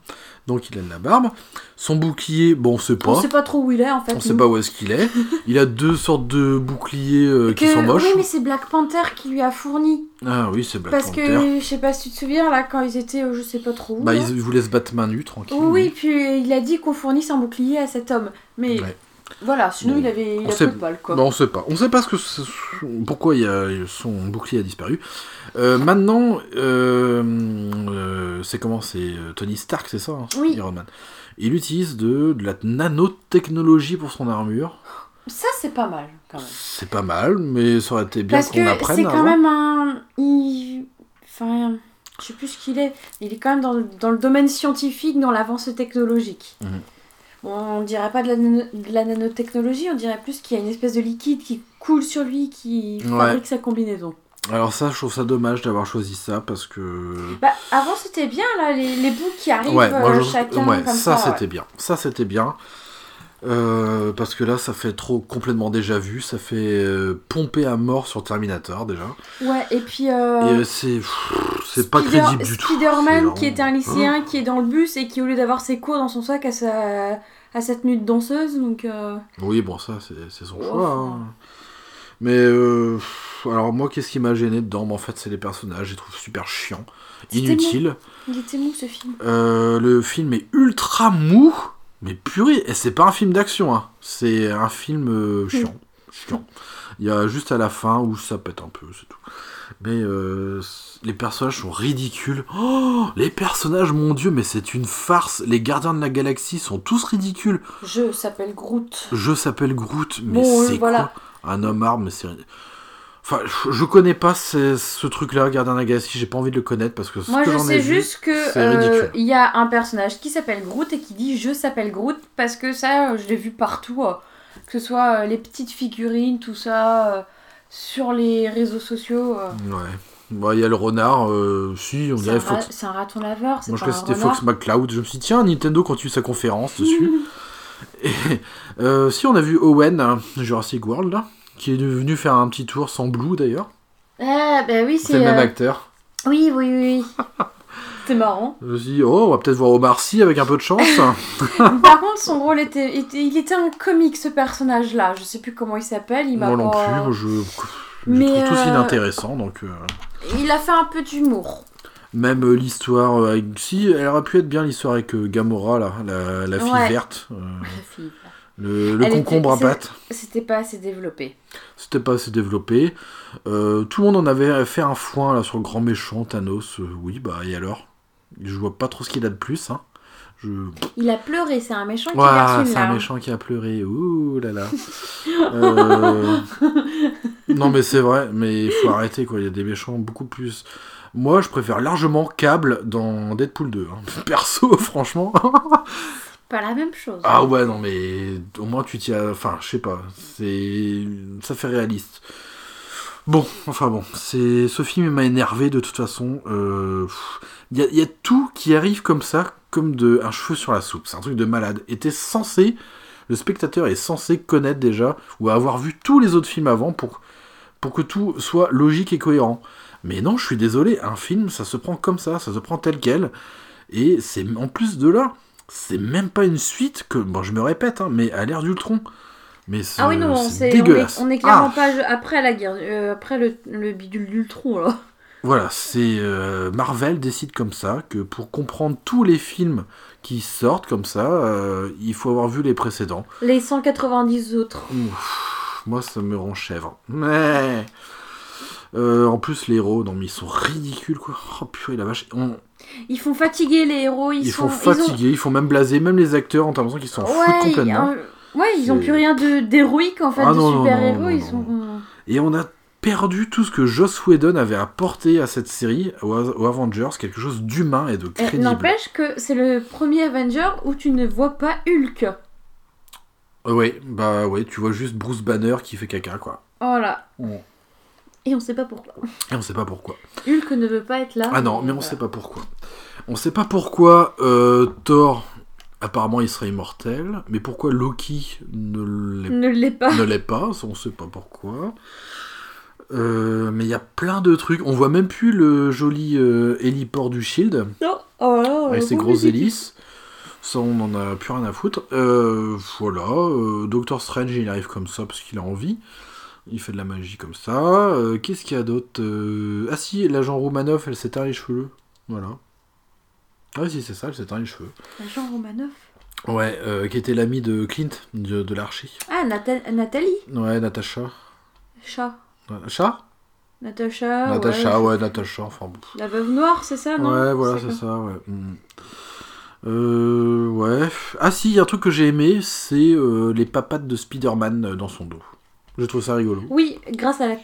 Donc il a de la barbe. Son bouclier, bon, on sait pas. On sait pas trop où il est en fait. On sait pas où est-ce qu'il est. Il a deux sortes de boucliers euh, qui sont moches. Oui, mais c'est Black Panther qui lui a fourni. Ah oui, c'est Black Parce Panther. que, je sais pas si tu te souviens, là, quand ils étaient, euh, je sais pas trop où. Bah, là. ils vous laissent battre main nue, tranquille. Oui, puis il a dit qu'on fournisse un bouclier à cet homme. Mais Ouais. voilà, sinon Bon, il avait il on a sait- peu de balles, quoi. Bah, on sait pas. On sait pas ce que pourquoi il a, son bouclier a disparu. Euh, maintenant, euh, euh, c'est comment C'est Tony Stark, c'est ça hein, Oui. Iron Man. Il utilise de, de la nanotechnologie pour son armure. Ça, c'est pas mal, quand même. C'est pas mal, mais ça aurait été bien Parce qu'on que apprenne c'est quand avant. même un. il- Enfin, je sais plus ce qu'il est. Il est quand même dans, le- dans le domaine scientifique, dans l'avance technologique. Mhm. On dirait pas de la, de la nanotechnologie, on dirait plus qu'il y a une espèce de liquide qui coule sur lui, qui Ouais. fabrique sa combinaison. Alors ça, je trouve ça dommage d'avoir choisi ça parce que... Bah, avant c'était bien là, les, les bouts qui arrivent Ouais, moi, euh, je- chacun ouais, comme ça, ça. c'était bien. Ça c'était bien. Euh, parce que là, ça fait trop complètement déjà vu. Ça fait euh, pomper à mort sur Terminator déjà. ouais. ouais, et puis euh, Et c'est c'est pas crédible du tout. Spider-Man qui était un lycéen qui est dans le bus et qui au lieu d'avoir ses cours dans son sac a sa à cette tenue de danseuse donc Oui, bon, ça, c'est c'est son choix. hein. Mais, alors moi, qu'est-ce qui m'a gêné dedans? En fait, c'est les personnages, je les trouve super chiants, inutiles. il était mou ce film. Euh, le film est ultra mou, mais purée, et c'est pas un film d'action, hein. c'est un film euh, chiant. chiant. Il y a juste à la fin où ça pète un peu, c'est tout. Mais euh, les personnages sont ridicules. Oh, les personnages, mon dieu, mais c'est une farce. Les gardiens de la galaxie sont tous ridicules. Je s'appelle Groot. Je s'appelle Groot, mais Bon, c'est voilà. quoi? Un homme arbre, mais c'est. Enfin, je- connais pas ce, ce truc-là, Gardien Galaxie, j'ai pas envie de le connaître parce que ce Moi que je ai sais vu, juste que c'est euh, il y a un personnage qui s'appelle Groot et qui dit je s'appelle Groot parce que ça euh, je l'ai vu partout euh, que ce soit les petites figurines tout ça sur les réseaux sociaux. Ouais. Bon, il y a le renard, euh, si, on c'est un, dirait ra- Fox. c'est un raton laveur c'est Moi je crois que c'était. Fox McCloud. Je me suis dit, tiens, Nintendo continue sa conférence dessus. Et, euh, si on a vu Owen, hein, Jurassic World, là, qui est venu faire un petit tour sans Blue d'ailleurs. Ah bah oui C'est le même euh, acteur. oui oui oui c'est marrant Je me suis dit, oh, on va peut-être voir Omar Sy avec un peu de chance. par contre son rôle était, était- il était un comique ce personnage là je sais plus comment il s'appelle il m'a Moi non pas- plus, je, je Mais, trouve tous euh, inintéressants. Donc, euh, il a fait un peu d'humour même euh, l'histoire avec. Si, elle aurait pu être bien l'histoire avec Gamora, là, la, la fille Ouais. verte. La fille. Le concombre était- à pattes. c'était pas assez développé C'était pas assez développé. Euh, tout le monde en avait fait un foin là sur le grand méchant Thanos. Euh, oui, bah et alors? Je vois pas trop ce qu'il a de plus. Hein. Je... Il a pleuré, c'est un méchant qui Ouah, verse une c'est un méchant qui a pleuré. Ouh là là. Euh, Non mais c'est vrai, mais il faut arrêter quoi. Il y a des méchants beaucoup plus. Moi, je préfère largement Cable dans Deadpool 2. hein. Perso, franchement. Pas la même chose. Ah ouais, non, mais au moins tu as. Enfin, je sais pas. C'est. Ça fait réaliste. Bon, enfin bon. c'est Ce film m'a énervé de toute façon. Euh, il y a tout qui arrive comme ça, comme de un cheveu sur la soupe. C'est un truc de malade. Et t'es censé. Le spectateur est censé connaître déjà, ou avoir vu tous les autres films avant pour, pour que tout soit logique et cohérent. Mais non, je suis désolé, un film, ça se prend comme ça, ça se prend tel quel. Et c'est en plus de là, c'est même pas une suite que, bon, je me répète, hein, mais à l'ère d'Ultron. Mais c'est ah oui, non, c'est on, est, on est clairement Ah, pas après la guerre, euh, après le, le bidule d'Ultron là. Voilà, c'est euh, Marvel décide comme ça que pour comprendre tous les films qui sortent comme ça, euh, il faut avoir vu les précédents. Les 190 autres. Ouf, moi, ça me rend chèvre. Mais euh, en plus, les héros, non mais ils sont ridicules quoi. Oh purée la vache. On- Ils font fatiguer les héros, ils, ils, sont font fatiguer, ils, font même blaser, même les acteurs ont l'impression qu'ils s'en Ils foutent. Ouais, complètement. ouais, ils ont C'est- plus rien d'héroïque en fait, Ah de super-héros, ils sont. Et on a perdu tout ce que Joss Whedon avait apporté à cette série, aux, Avengers, quelque chose d'humain et de crédible. N'empêche que c'est le premier Avenger où tu ne vois pas Hulk. Euh, ouais, bah ouais, tu vois juste Bruce Banner qui fait caca quoi. Voilà. Ouais. Et on sait pas pourquoi. Et on sait pas pourquoi. Hulk ne veut pas être là. Ah non, mais on voilà. sait pas pourquoi. On sait pas pourquoi euh, Thor, apparemment il serait immortel, mais pourquoi Loki ne l'est Ne l'est pas. ne l'est pas, ça, on sait pas pourquoi. Euh, mais il y a plein de trucs. On voit même plus le joli euh, héliport du Shield Non. Oh là, avec oh, ses grosses hélices. Ça, on en a plus rien à foutre. Euh, voilà. Doctor Strange, il arrive comme ça parce qu'il a envie. Il fait de la magie comme ça. Euh, Qu'est-ce qu'il y a d'autre Euh, Ah si, l'agent Romanoff, elle s'éteint les cheveux. Voilà. Ah si, c'est ça, elle s'éteint les cheveux. Jean Romanoff. Ouais, euh, qui était l'ami de Clint, de, de l'archer. Ah, Nathalie. Ouais, Natacha. Chat. Chat Natacha. Natacha, ouais. ouais, Natacha, enfin bon. La veuve noire, c'est ça, non? Ouais, voilà, c'est ça, ouais. Mm. Euh, ouais. Ah si, il y a un truc que j'ai aimé, c'est euh, les papates de Spider-Man dans son dos. Je trouve ça rigolo. Oui, grâce à la,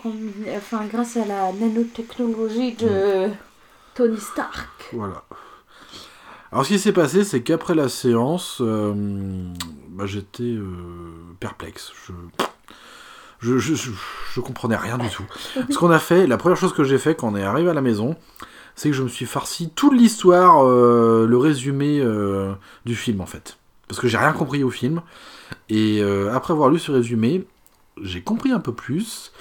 enfin, grâce à la nanotechnologie de Tony Stark. Voilà. Alors ce qui s'est passé, c'est qu'après la séance, euh, bah, j'étais euh, perplexe. Je... Je, je, je- je comprenais rien du tout. Ce qu'on a fait, la première chose que j'ai fait quand on est arrivé à la maison, c'est que je me suis farci toute l'histoire, euh, le résumé euh, du film en fait. Parce que j'ai rien compris au film. Et euh, après avoir lu ce résumé, j'ai compris un peu plus.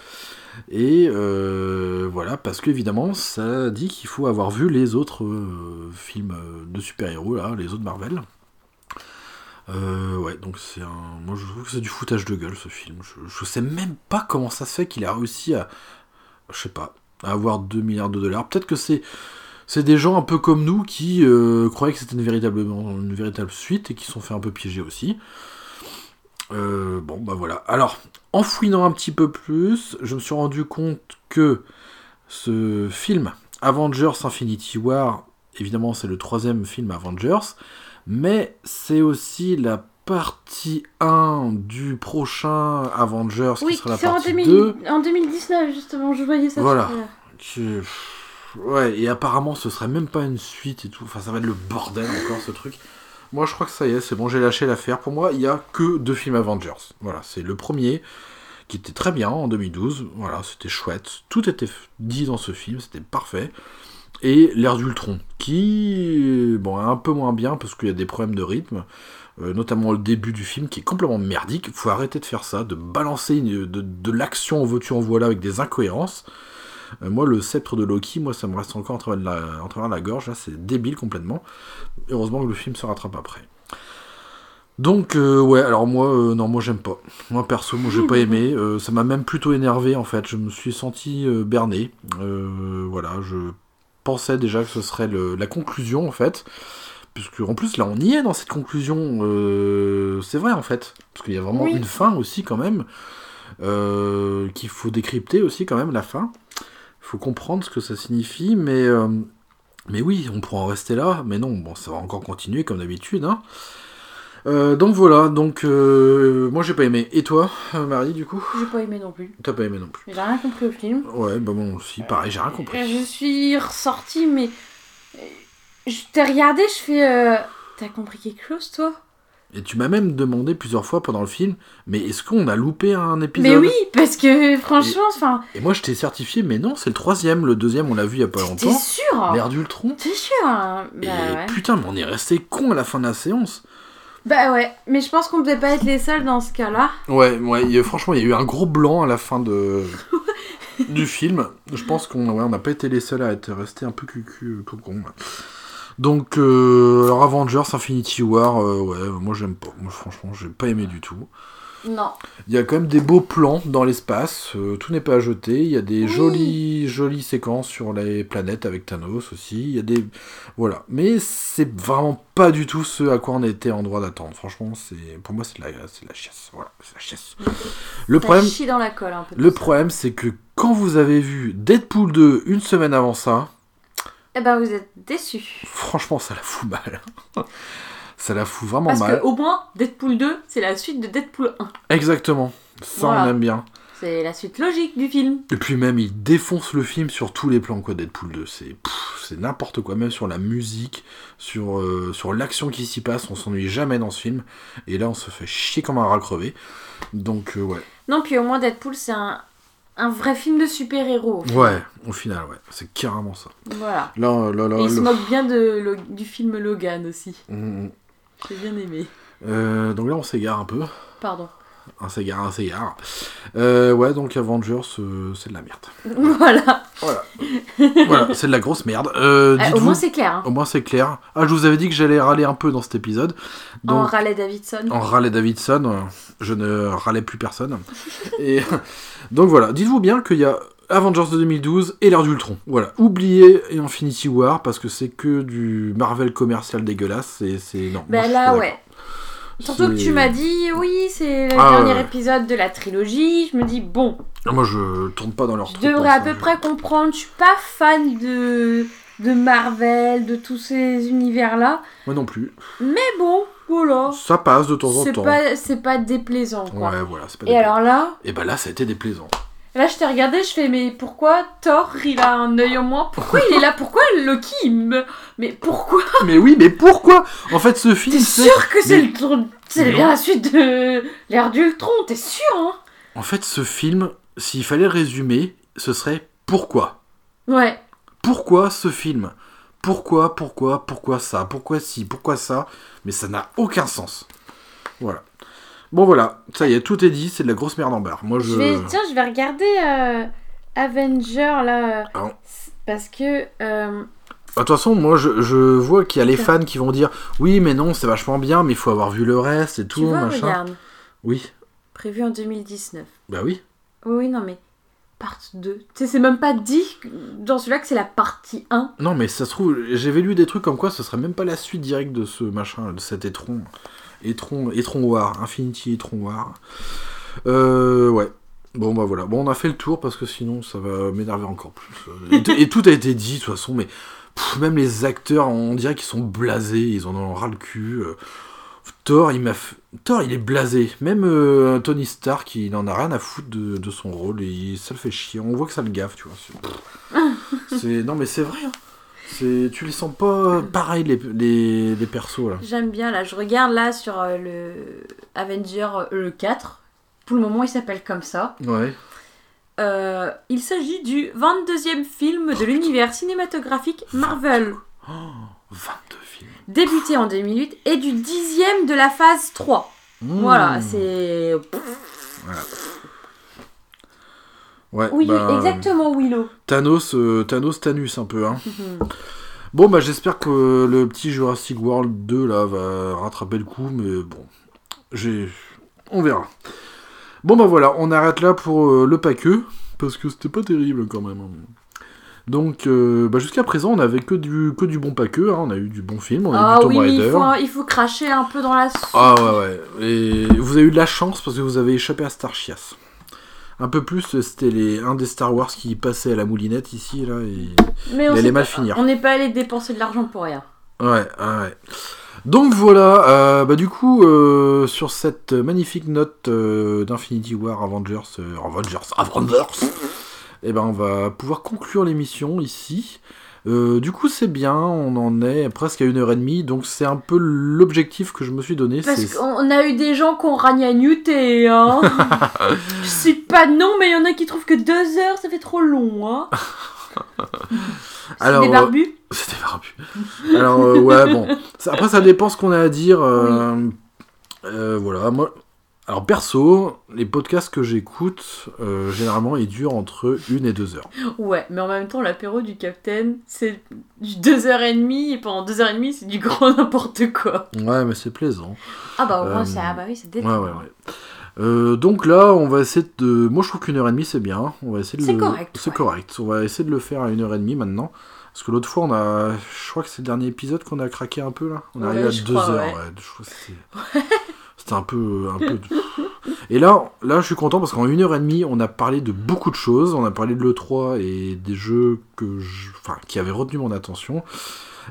Et euh, voilà, parce qu'évidemment, ça dit qu'il faut avoir vu les autres euh, films de super-héros, là, les autres Marvel. Euh, ouais, donc c'est un. Moi, je trouve que c'est du foutage de gueule ce film. Je, sais même pas comment ça se fait qu'il a réussi à. Je sais pas, à avoir 2 milliards de dollars. Peut-être que c'est. C'est des gens un peu comme nous qui croyaient que c'était une, une véritable suite et qui sont fait un peu piéger aussi. Euh, bon, bah voilà. Alors, en fouinant un petit peu plus, je me suis rendu compte que ce film, Avengers Infinity War, évidemment c'est le troisième film Avengers, mais c'est aussi la partie 1 du prochain Avengers Oui, qui sera la en, partie 2000 2. en 2019, justement, je voyais ça Voilà. que- Ouais, et apparemment ce serait même pas une suite et tout. Enfin, ça va être le bordel encore ce truc. Moi, je crois que ça y est, c'est bon, j'ai lâché l'affaire. Pour moi, il y a que deux films Avengers. Voilà, c'est le premier qui était très bien en 2012. Voilà, c'était chouette. Tout était dit dans ce film, c'était parfait. Et l'ère d'Ultron, qui bon, est un peu moins bien parce qu'il y a des problèmes de rythme. euh, notamment le début du film qui est complètement merdique. Faut arrêter de faire ça, de balancer de l'action en veux-tu en voilà avec des incohérences. Euh, moi, le sceptre de Loki, moi, ça me reste encore en travers de la, en travers de la gorge. Là, c'est débile complètement. Heureusement que le film se rattrape après. Donc, euh, ouais, alors moi, euh, non, moi, j'aime pas. Moi, perso, moi, j'ai pas aimé. Euh, ça m'a même plutôt énervé, en fait. Je me suis senti berné. Voilà, je pensais déjà que ce serait le- la conclusion, en fait. Puisque, en plus, là, on y est dans cette conclusion. C'est vrai, en fait. Parce qu'il y a vraiment Oui. une fin aussi, quand même. qu'il faut décrypter aussi, quand même, la fin. Il faut comprendre ce que ça signifie, mais, euh, mais oui, on pourra en rester là, mais non, bon, ça va encore continuer comme d'habitude. Hein. Euh, donc voilà, donc euh, moi j'ai pas aimé. Et toi, Marie, du coup? J'ai pas aimé non plus. T'as pas aimé non plus. J'ai rien compris au film. Ouais, bah moi aussi, pareil, j'ai rien compris. Je suis ressortie, mais. Je t'ai regardé, je fais. euh, T'as compris quelque chose, toi? Et tu m'as même demandé plusieurs fois pendant le film, mais est-ce qu'on a loupé un épisode Mais oui, parce que franchement, enfin. Et moi je t'ai certifié, mais non, c'est le troisième, le deuxième on l'a vu il y a pas T'es longtemps. sûr L'ère d'Ultron. T'es sûr hein Et Bah ouais. putain, mais on est resté con à la fin de la séance. Bah ouais, mais je pense qu'on devait pas être les seuls dans ce cas-là. Ouais, ouais, il y a- franchement, il y a eu un gros blanc à la fin de du film. Je pense qu'on ouais, on n'a pas été les seuls à être restés un peu cucu, tout con. ouais. Donc, euh, alors Avengers Infinity War, euh, ouais, moi j'aime pas. Moi, franchement, j'ai pas aimé du tout. Non. Il y a quand même des beaux plans dans l'espace, euh, tout n'est pas à jeter. Il y a des Oui. jolies, jolies séquences sur les planètes avec Thanos aussi. Il y a des. Voilà. Mais c'est vraiment pas du tout ce à quoi on était en droit d'attendre. Franchement, c'est pour moi, c'est de, la... de la chiasse. Voilà, c'est la chiasse. Le Ça problème, chie dans la colle un peu. le problème, c'est que quand vous avez vu Deadpool 2 une semaine avant ça, Eh ben vous êtes déçus. franchement, ça la fout mal. ça la fout vraiment Parce mal. que au moins, Deadpool 2, c'est la suite de Deadpool 1. Exactement. Ça, Voilà. on aime bien. C'est la suite logique du film. Et puis même, il défonce le film sur tous les plans, quoi, Deadpool 2. C'est pff, c'est n'importe quoi, même sur la musique, sur, euh, sur l'action qui s'y passe, on s'ennuie jamais dans ce film. Et là, on se fait chier comme un rat crevé. Donc, euh, ouais. Non, puis au moins Deadpool, c'est un, un vrai film de super-héros. Ouais, au final, ouais. C'est carrément ça. Voilà. Là, là, là. Et il se moque bien de, du film Logan aussi. Mm, mm. J'ai bien aimé. Euh, donc là, on s'égare un peu. Pardon. Un s'égare, un s'égare. Euh, ouais, donc Avengers, euh, c'est de la merde. voilà. Voilà. voilà, c'est de la grosse merde. Euh, Euh, au moins c'est clair. hein. Au moins c'est clair. Ah, je vous avais dit que j'allais râler un peu dans cet épisode. En Donc, Raleigh Davidson. en râlait Davidson, euh, je ne râlais plus personne. Et donc voilà, dites-vous bien qu'il y a Avengers de 2012 et l'ère d'Ultron. Voilà, oubliez Infinity War parce que c'est que du Marvel commercial dégueulasse. Et c'est non. moi, Ben suis là, pas ouais. Surtout que tu m'as dit, oui, c'est le Ah, dernier épisode de la trilogie. Je me dis, bon, Ah, Moi, je tourne pas dans leur je devrais moi, à peu je- près comprendre. Je suis pas fan de, de Marvel, de tous ces univers-là. Moi non plus. Mais bon, voilà. Ça passe de temps en C'est temps. pas, c'est pas déplaisant, quoi. Ouais, voilà, c'est pas Et déplaisant. alors là, Et bah là, ça a été déplaisant. Là, je t'ai regardé, je fais, mais pourquoi Thor, il a un œil en moins? Pourquoi il est là? Pourquoi Loki, il me... Mais pourquoi? Mais oui, mais pourquoi? En fait, ce film, T'es c'est... sûr que c'est mais- le... C'est bien la suite de l'ère d'Ultron, t'es sûr, hein? En fait, ce film, s'il fallait le résumer, ce serait pourquoi? Ouais. Pourquoi ce film? Pourquoi, pourquoi, pourquoi ça? Pourquoi ci, pourquoi ça? Mais ça n'a aucun sens. Voilà. Bon voilà, ça y est, tout est dit, c'est de la grosse merde en barre. Moi je... Je vais... Tiens, je vais regarder euh, Avenger, là, euh, Ah. parce que... euh, De toute façon, moi je, je vois qu'il y a les fans qui vont dire oui mais non c'est vachement bien mais il faut avoir vu le reste et tout tu vois, machin. regarde, Oui, prévu en 2019. bah oui. Oui, oui, non, mais... Part 2. Tu sais, c'est même pas dit dans celui-là que c'est la partie 1. Non mais ça se trouve, j'avais lu des trucs comme quoi ce serait même pas la suite directe de ce machin, de cet étron. Étron, étron War, Infinity Étron War. Euh, ouais. Bon bah voilà, bon on a fait le tour parce que sinon ça va m'énerver encore plus. Et, tout a été dit de toute façon, mais pff, même les acteurs, on dirait qu'ils sont blasés, ils en ont ras le cul. euh. Thor, il m'a f- Thor, il est blasé. Même euh, Tony Stark, il en a rien à foutre de, de son rôle et ça le fait chier. On voit que ça le gaffe, tu vois. C'est- C'est non mais c'est vrai. hein. C'est tu les sens pas pareil les, les, les persos là. J'aime bien, là, je regarde là sur euh, le Avenger euh, le 4. Pour le moment, il s'appelle comme ça. Ouais. Euh, il s'agit du 22e film de l'univers cinématographique Marvel, Oh, 22 films. débuté en 2008, et du 10e de la phase 3. Voilà, Mmh. c'est... Ouais. Oui, bah, exactement, Willow. Thanos, euh, Thanos, Thanus un peu hein. Bon bah j'espère que le petit Jurassic World 2 là va rattraper le coup, mais bon, j'ai, on verra. Bon bah voilà, on arrête là pour euh, le paqueux parce que c'était pas terrible quand même. hein. Donc euh, bah, jusqu'à présent on avait que du que du bon paqueux, hein. on a eu du bon film, on a eu Ah du Tomb oui, mais il Raider. faut, il faut cracher un peu dans la soupe. Ah ouais ouais. Et vous avez eu de la chance parce que vous avez échappé à Starchias. Un peu plus, c'était les un des Star Wars qui passait à la moulinette ici là et mais on allait mal finir. On n'est pas allé dépenser de l'argent pour rien. Ouais, ouais. Donc voilà, euh, bah du coup, euh, sur cette magnifique note euh, d'Infinity War Avengers, Avengers, Avengers, et ben on va pouvoir conclure l'émission ici. Euh, du coup, c'est bien, on en est presque à une heure et demie, donc c'est un peu l'objectif que je me suis donné. Parce qu'on a eu des gens qui ont ragnagnuté, hein. Je sais pas non, mais il y en a qui trouvent que deux heures, ça fait trop long, hein. Alors, des barbus C'était barbu. Alors, euh, ouais, bon. Après, ça dépend ce qu'on a à dire. euh, euh, voilà, moi. Alors, perso, les podcasts que j'écoute, euh, généralement, ils durent entre une et deux heures. Ouais, mais en même temps, l'apéro du Capitaine, c'est du deux heures et demie, et pendant deux heures et demie, c'est du grand n'importe quoi. Ouais, mais c'est plaisant. Ah bah au moins, Euh, c'est... Ah bah oui, c'est Ouais, détente. ouais, ouais. Euh, donc là, on va essayer de. Moi, je trouve qu'une heure et demie, c'est bien. On va essayer de C'est le. correct, C'est ouais. correct. On va essayer de le faire à une heure et demie maintenant. Parce que l'autre fois, on a. Je crois que c'est le dernier épisode qu'on a craqué un peu là. On est Ouais, arrivé à deux crois, heures. ouais. ouais. Je crois que c'était. Un peu, un peu. Et là, là, je suis content parce qu'en une heure et demie, on a parlé de beaucoup de choses. On a parlé de l'E3 et des jeux que je... enfin, qui avaient retenu mon attention.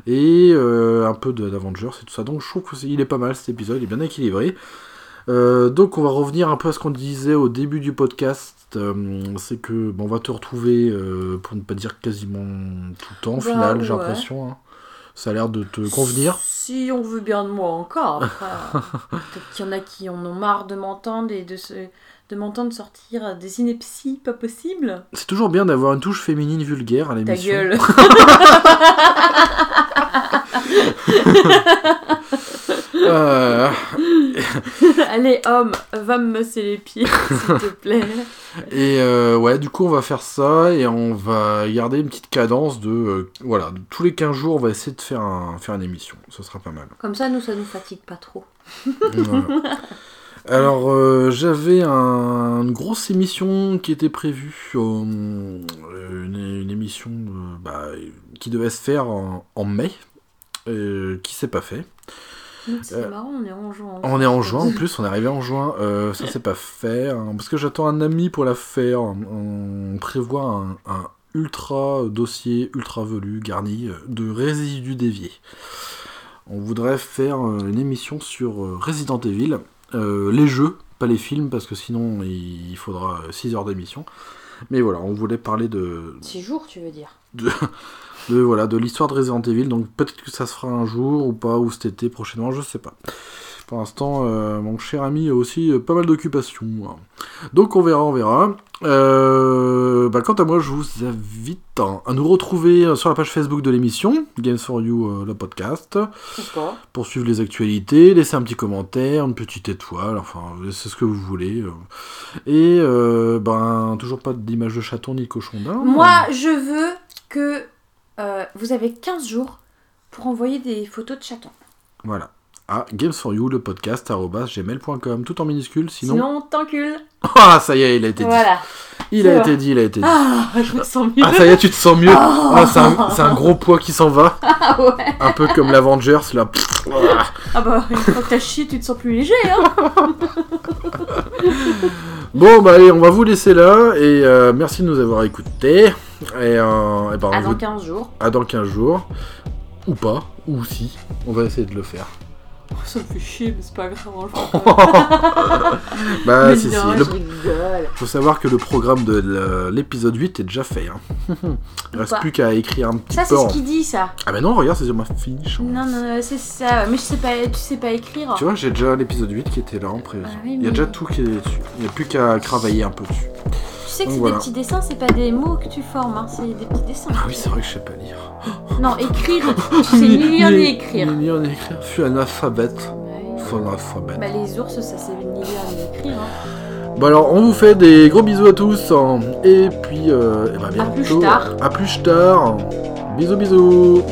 Et euh, un peu de- d'Avengers et tout ça. Donc je trouve qu'il est pas mal cet épisode, il est bien équilibré. Euh, donc on va revenir un peu à ce qu'on disait au début du podcast. euh, c'est que bon, on va te retrouver, pour ne pas dire quasiment tout le temps au Bah, final, j'ai l'impression. hein. Ça a l'air de te convenir. Si on veut bien de moi encore. Peut-être qu'il y en a qui en ont marre de m'entendre et de, se... de m'entendre sortir des inepties pas possibles. C'est toujours bien d'avoir une touche féminine vulgaire à Ta l'émission. gueule. Euh, Allez, homme, va me masser les pieds, s'il te plaît. Et euh, ouais, du coup, on va faire ça et on va garder une petite cadence de. euh, voilà, de tous les 15 jours, on va essayer de faire, un, faire une émission. Ce sera pas mal. Comme ça, nous, ça nous fatigue pas trop. Voilà. Alors, euh, j'avais un- une grosse émission qui était prévue, euh, une, une émission euh, bah, qui devait se faire en, en mai, euh, qui s'est pas fait. C'est Euh, marrant, on est en juin. On est en juin en plus, on est arrivé en juin, euh, ça c'est pas fait, hein, parce que j'attends un ami pour la faire. On prévoit un, un ultra dossier, ultra velu, garni euh, de résidus déviés. On voudrait faire une émission sur Resident Evil, euh, les jeux, pas les films, parce que sinon il faudra 6 heures d'émission. Mais voilà, on voulait parler de. 6 jours, tu veux dire? de, de, voilà, de l'histoire de Resident Evil. Donc peut-être que ça se fera un jour ou pas, ou cet été prochainement, je sais pas. Pour l'instant, euh, mon cher ami a aussi euh, pas mal d'occupations. hein. Donc on verra, on verra. Euh, bah, quant à moi, je vous invite hein, à nous retrouver euh, sur la page Facebook de l'émission, Games for You, euh, le podcast, Ou pas pour suivre les actualités, laisser un petit commentaire, une petite étoile, enfin, c'est ce que vous voulez. euh. Et euh, ben, toujours pas d'image de chaton ni de cochon d'Inde. Moi, je veux que euh, vous avez 15 jours pour envoyer des photos de chatons. Voilà. À Games for You, le podcast, gmail.com, tout en minuscule, sinon. Sinon, t'encules. Ah, ça y est, il a été dit. Voilà. Il a vrai. été dit, il a été dit. Ah, je me sens mieux. Ah, ça y est, tu te sens mieux. Oh. Ah, c'est un, gros poids qui s'en va. Ah ouais. Un peu comme l'Avengers, là. Ah. Ah bah, une fois que t'as chié, tu te sens plus léger, hein. Bon, bah allez, on va vous laisser là. Et euh, merci de nous avoir écoutés. Et, euh, et ben, Ah, dans vous- 15 jours. à dans 15 jours. Ou pas, ou si. On va essayer de le faire. Ça me fait chier, mais c'est pas grave, on le fera quand même. Bah, Mais si, si. Le- je rigole. Faut savoir que le programme de l'épisode 8 est déjà fait. hein. Il reste plus qu'à écrire un petit Ça, peu. c'est en- ce qu'il dit, ça. Ah, mais non, regarde, c'est sur ma fiche. Non, non, c'est ça. Mais je sais pas, tu sais pas écrire. Tu vois, j'ai déjà l'épisode 8 qui était là en prévision. Ah oui, Il y a déjà tout qui est dessus. Il n'y a plus qu'à travailler un peu dessus. Tu sais que c'est voilà. des petits dessins, c'est pas des mots que tu formes, hein, c'est des petits dessins. Ah oui, c'est vrai que je sais pas lire. Non, écrire, c'est ni lire ni écrire. Ni lire ni écrire. Je suis analphabète. Bah. Je suis analphabète. Bah les ours, ça c'est ni lire ni écrire. Hein. Bon alors, on vous fait des gros bisous à tous. hein. Et puis, euh, eh ben, À plus tard. À plus tard. Bisous, bisous.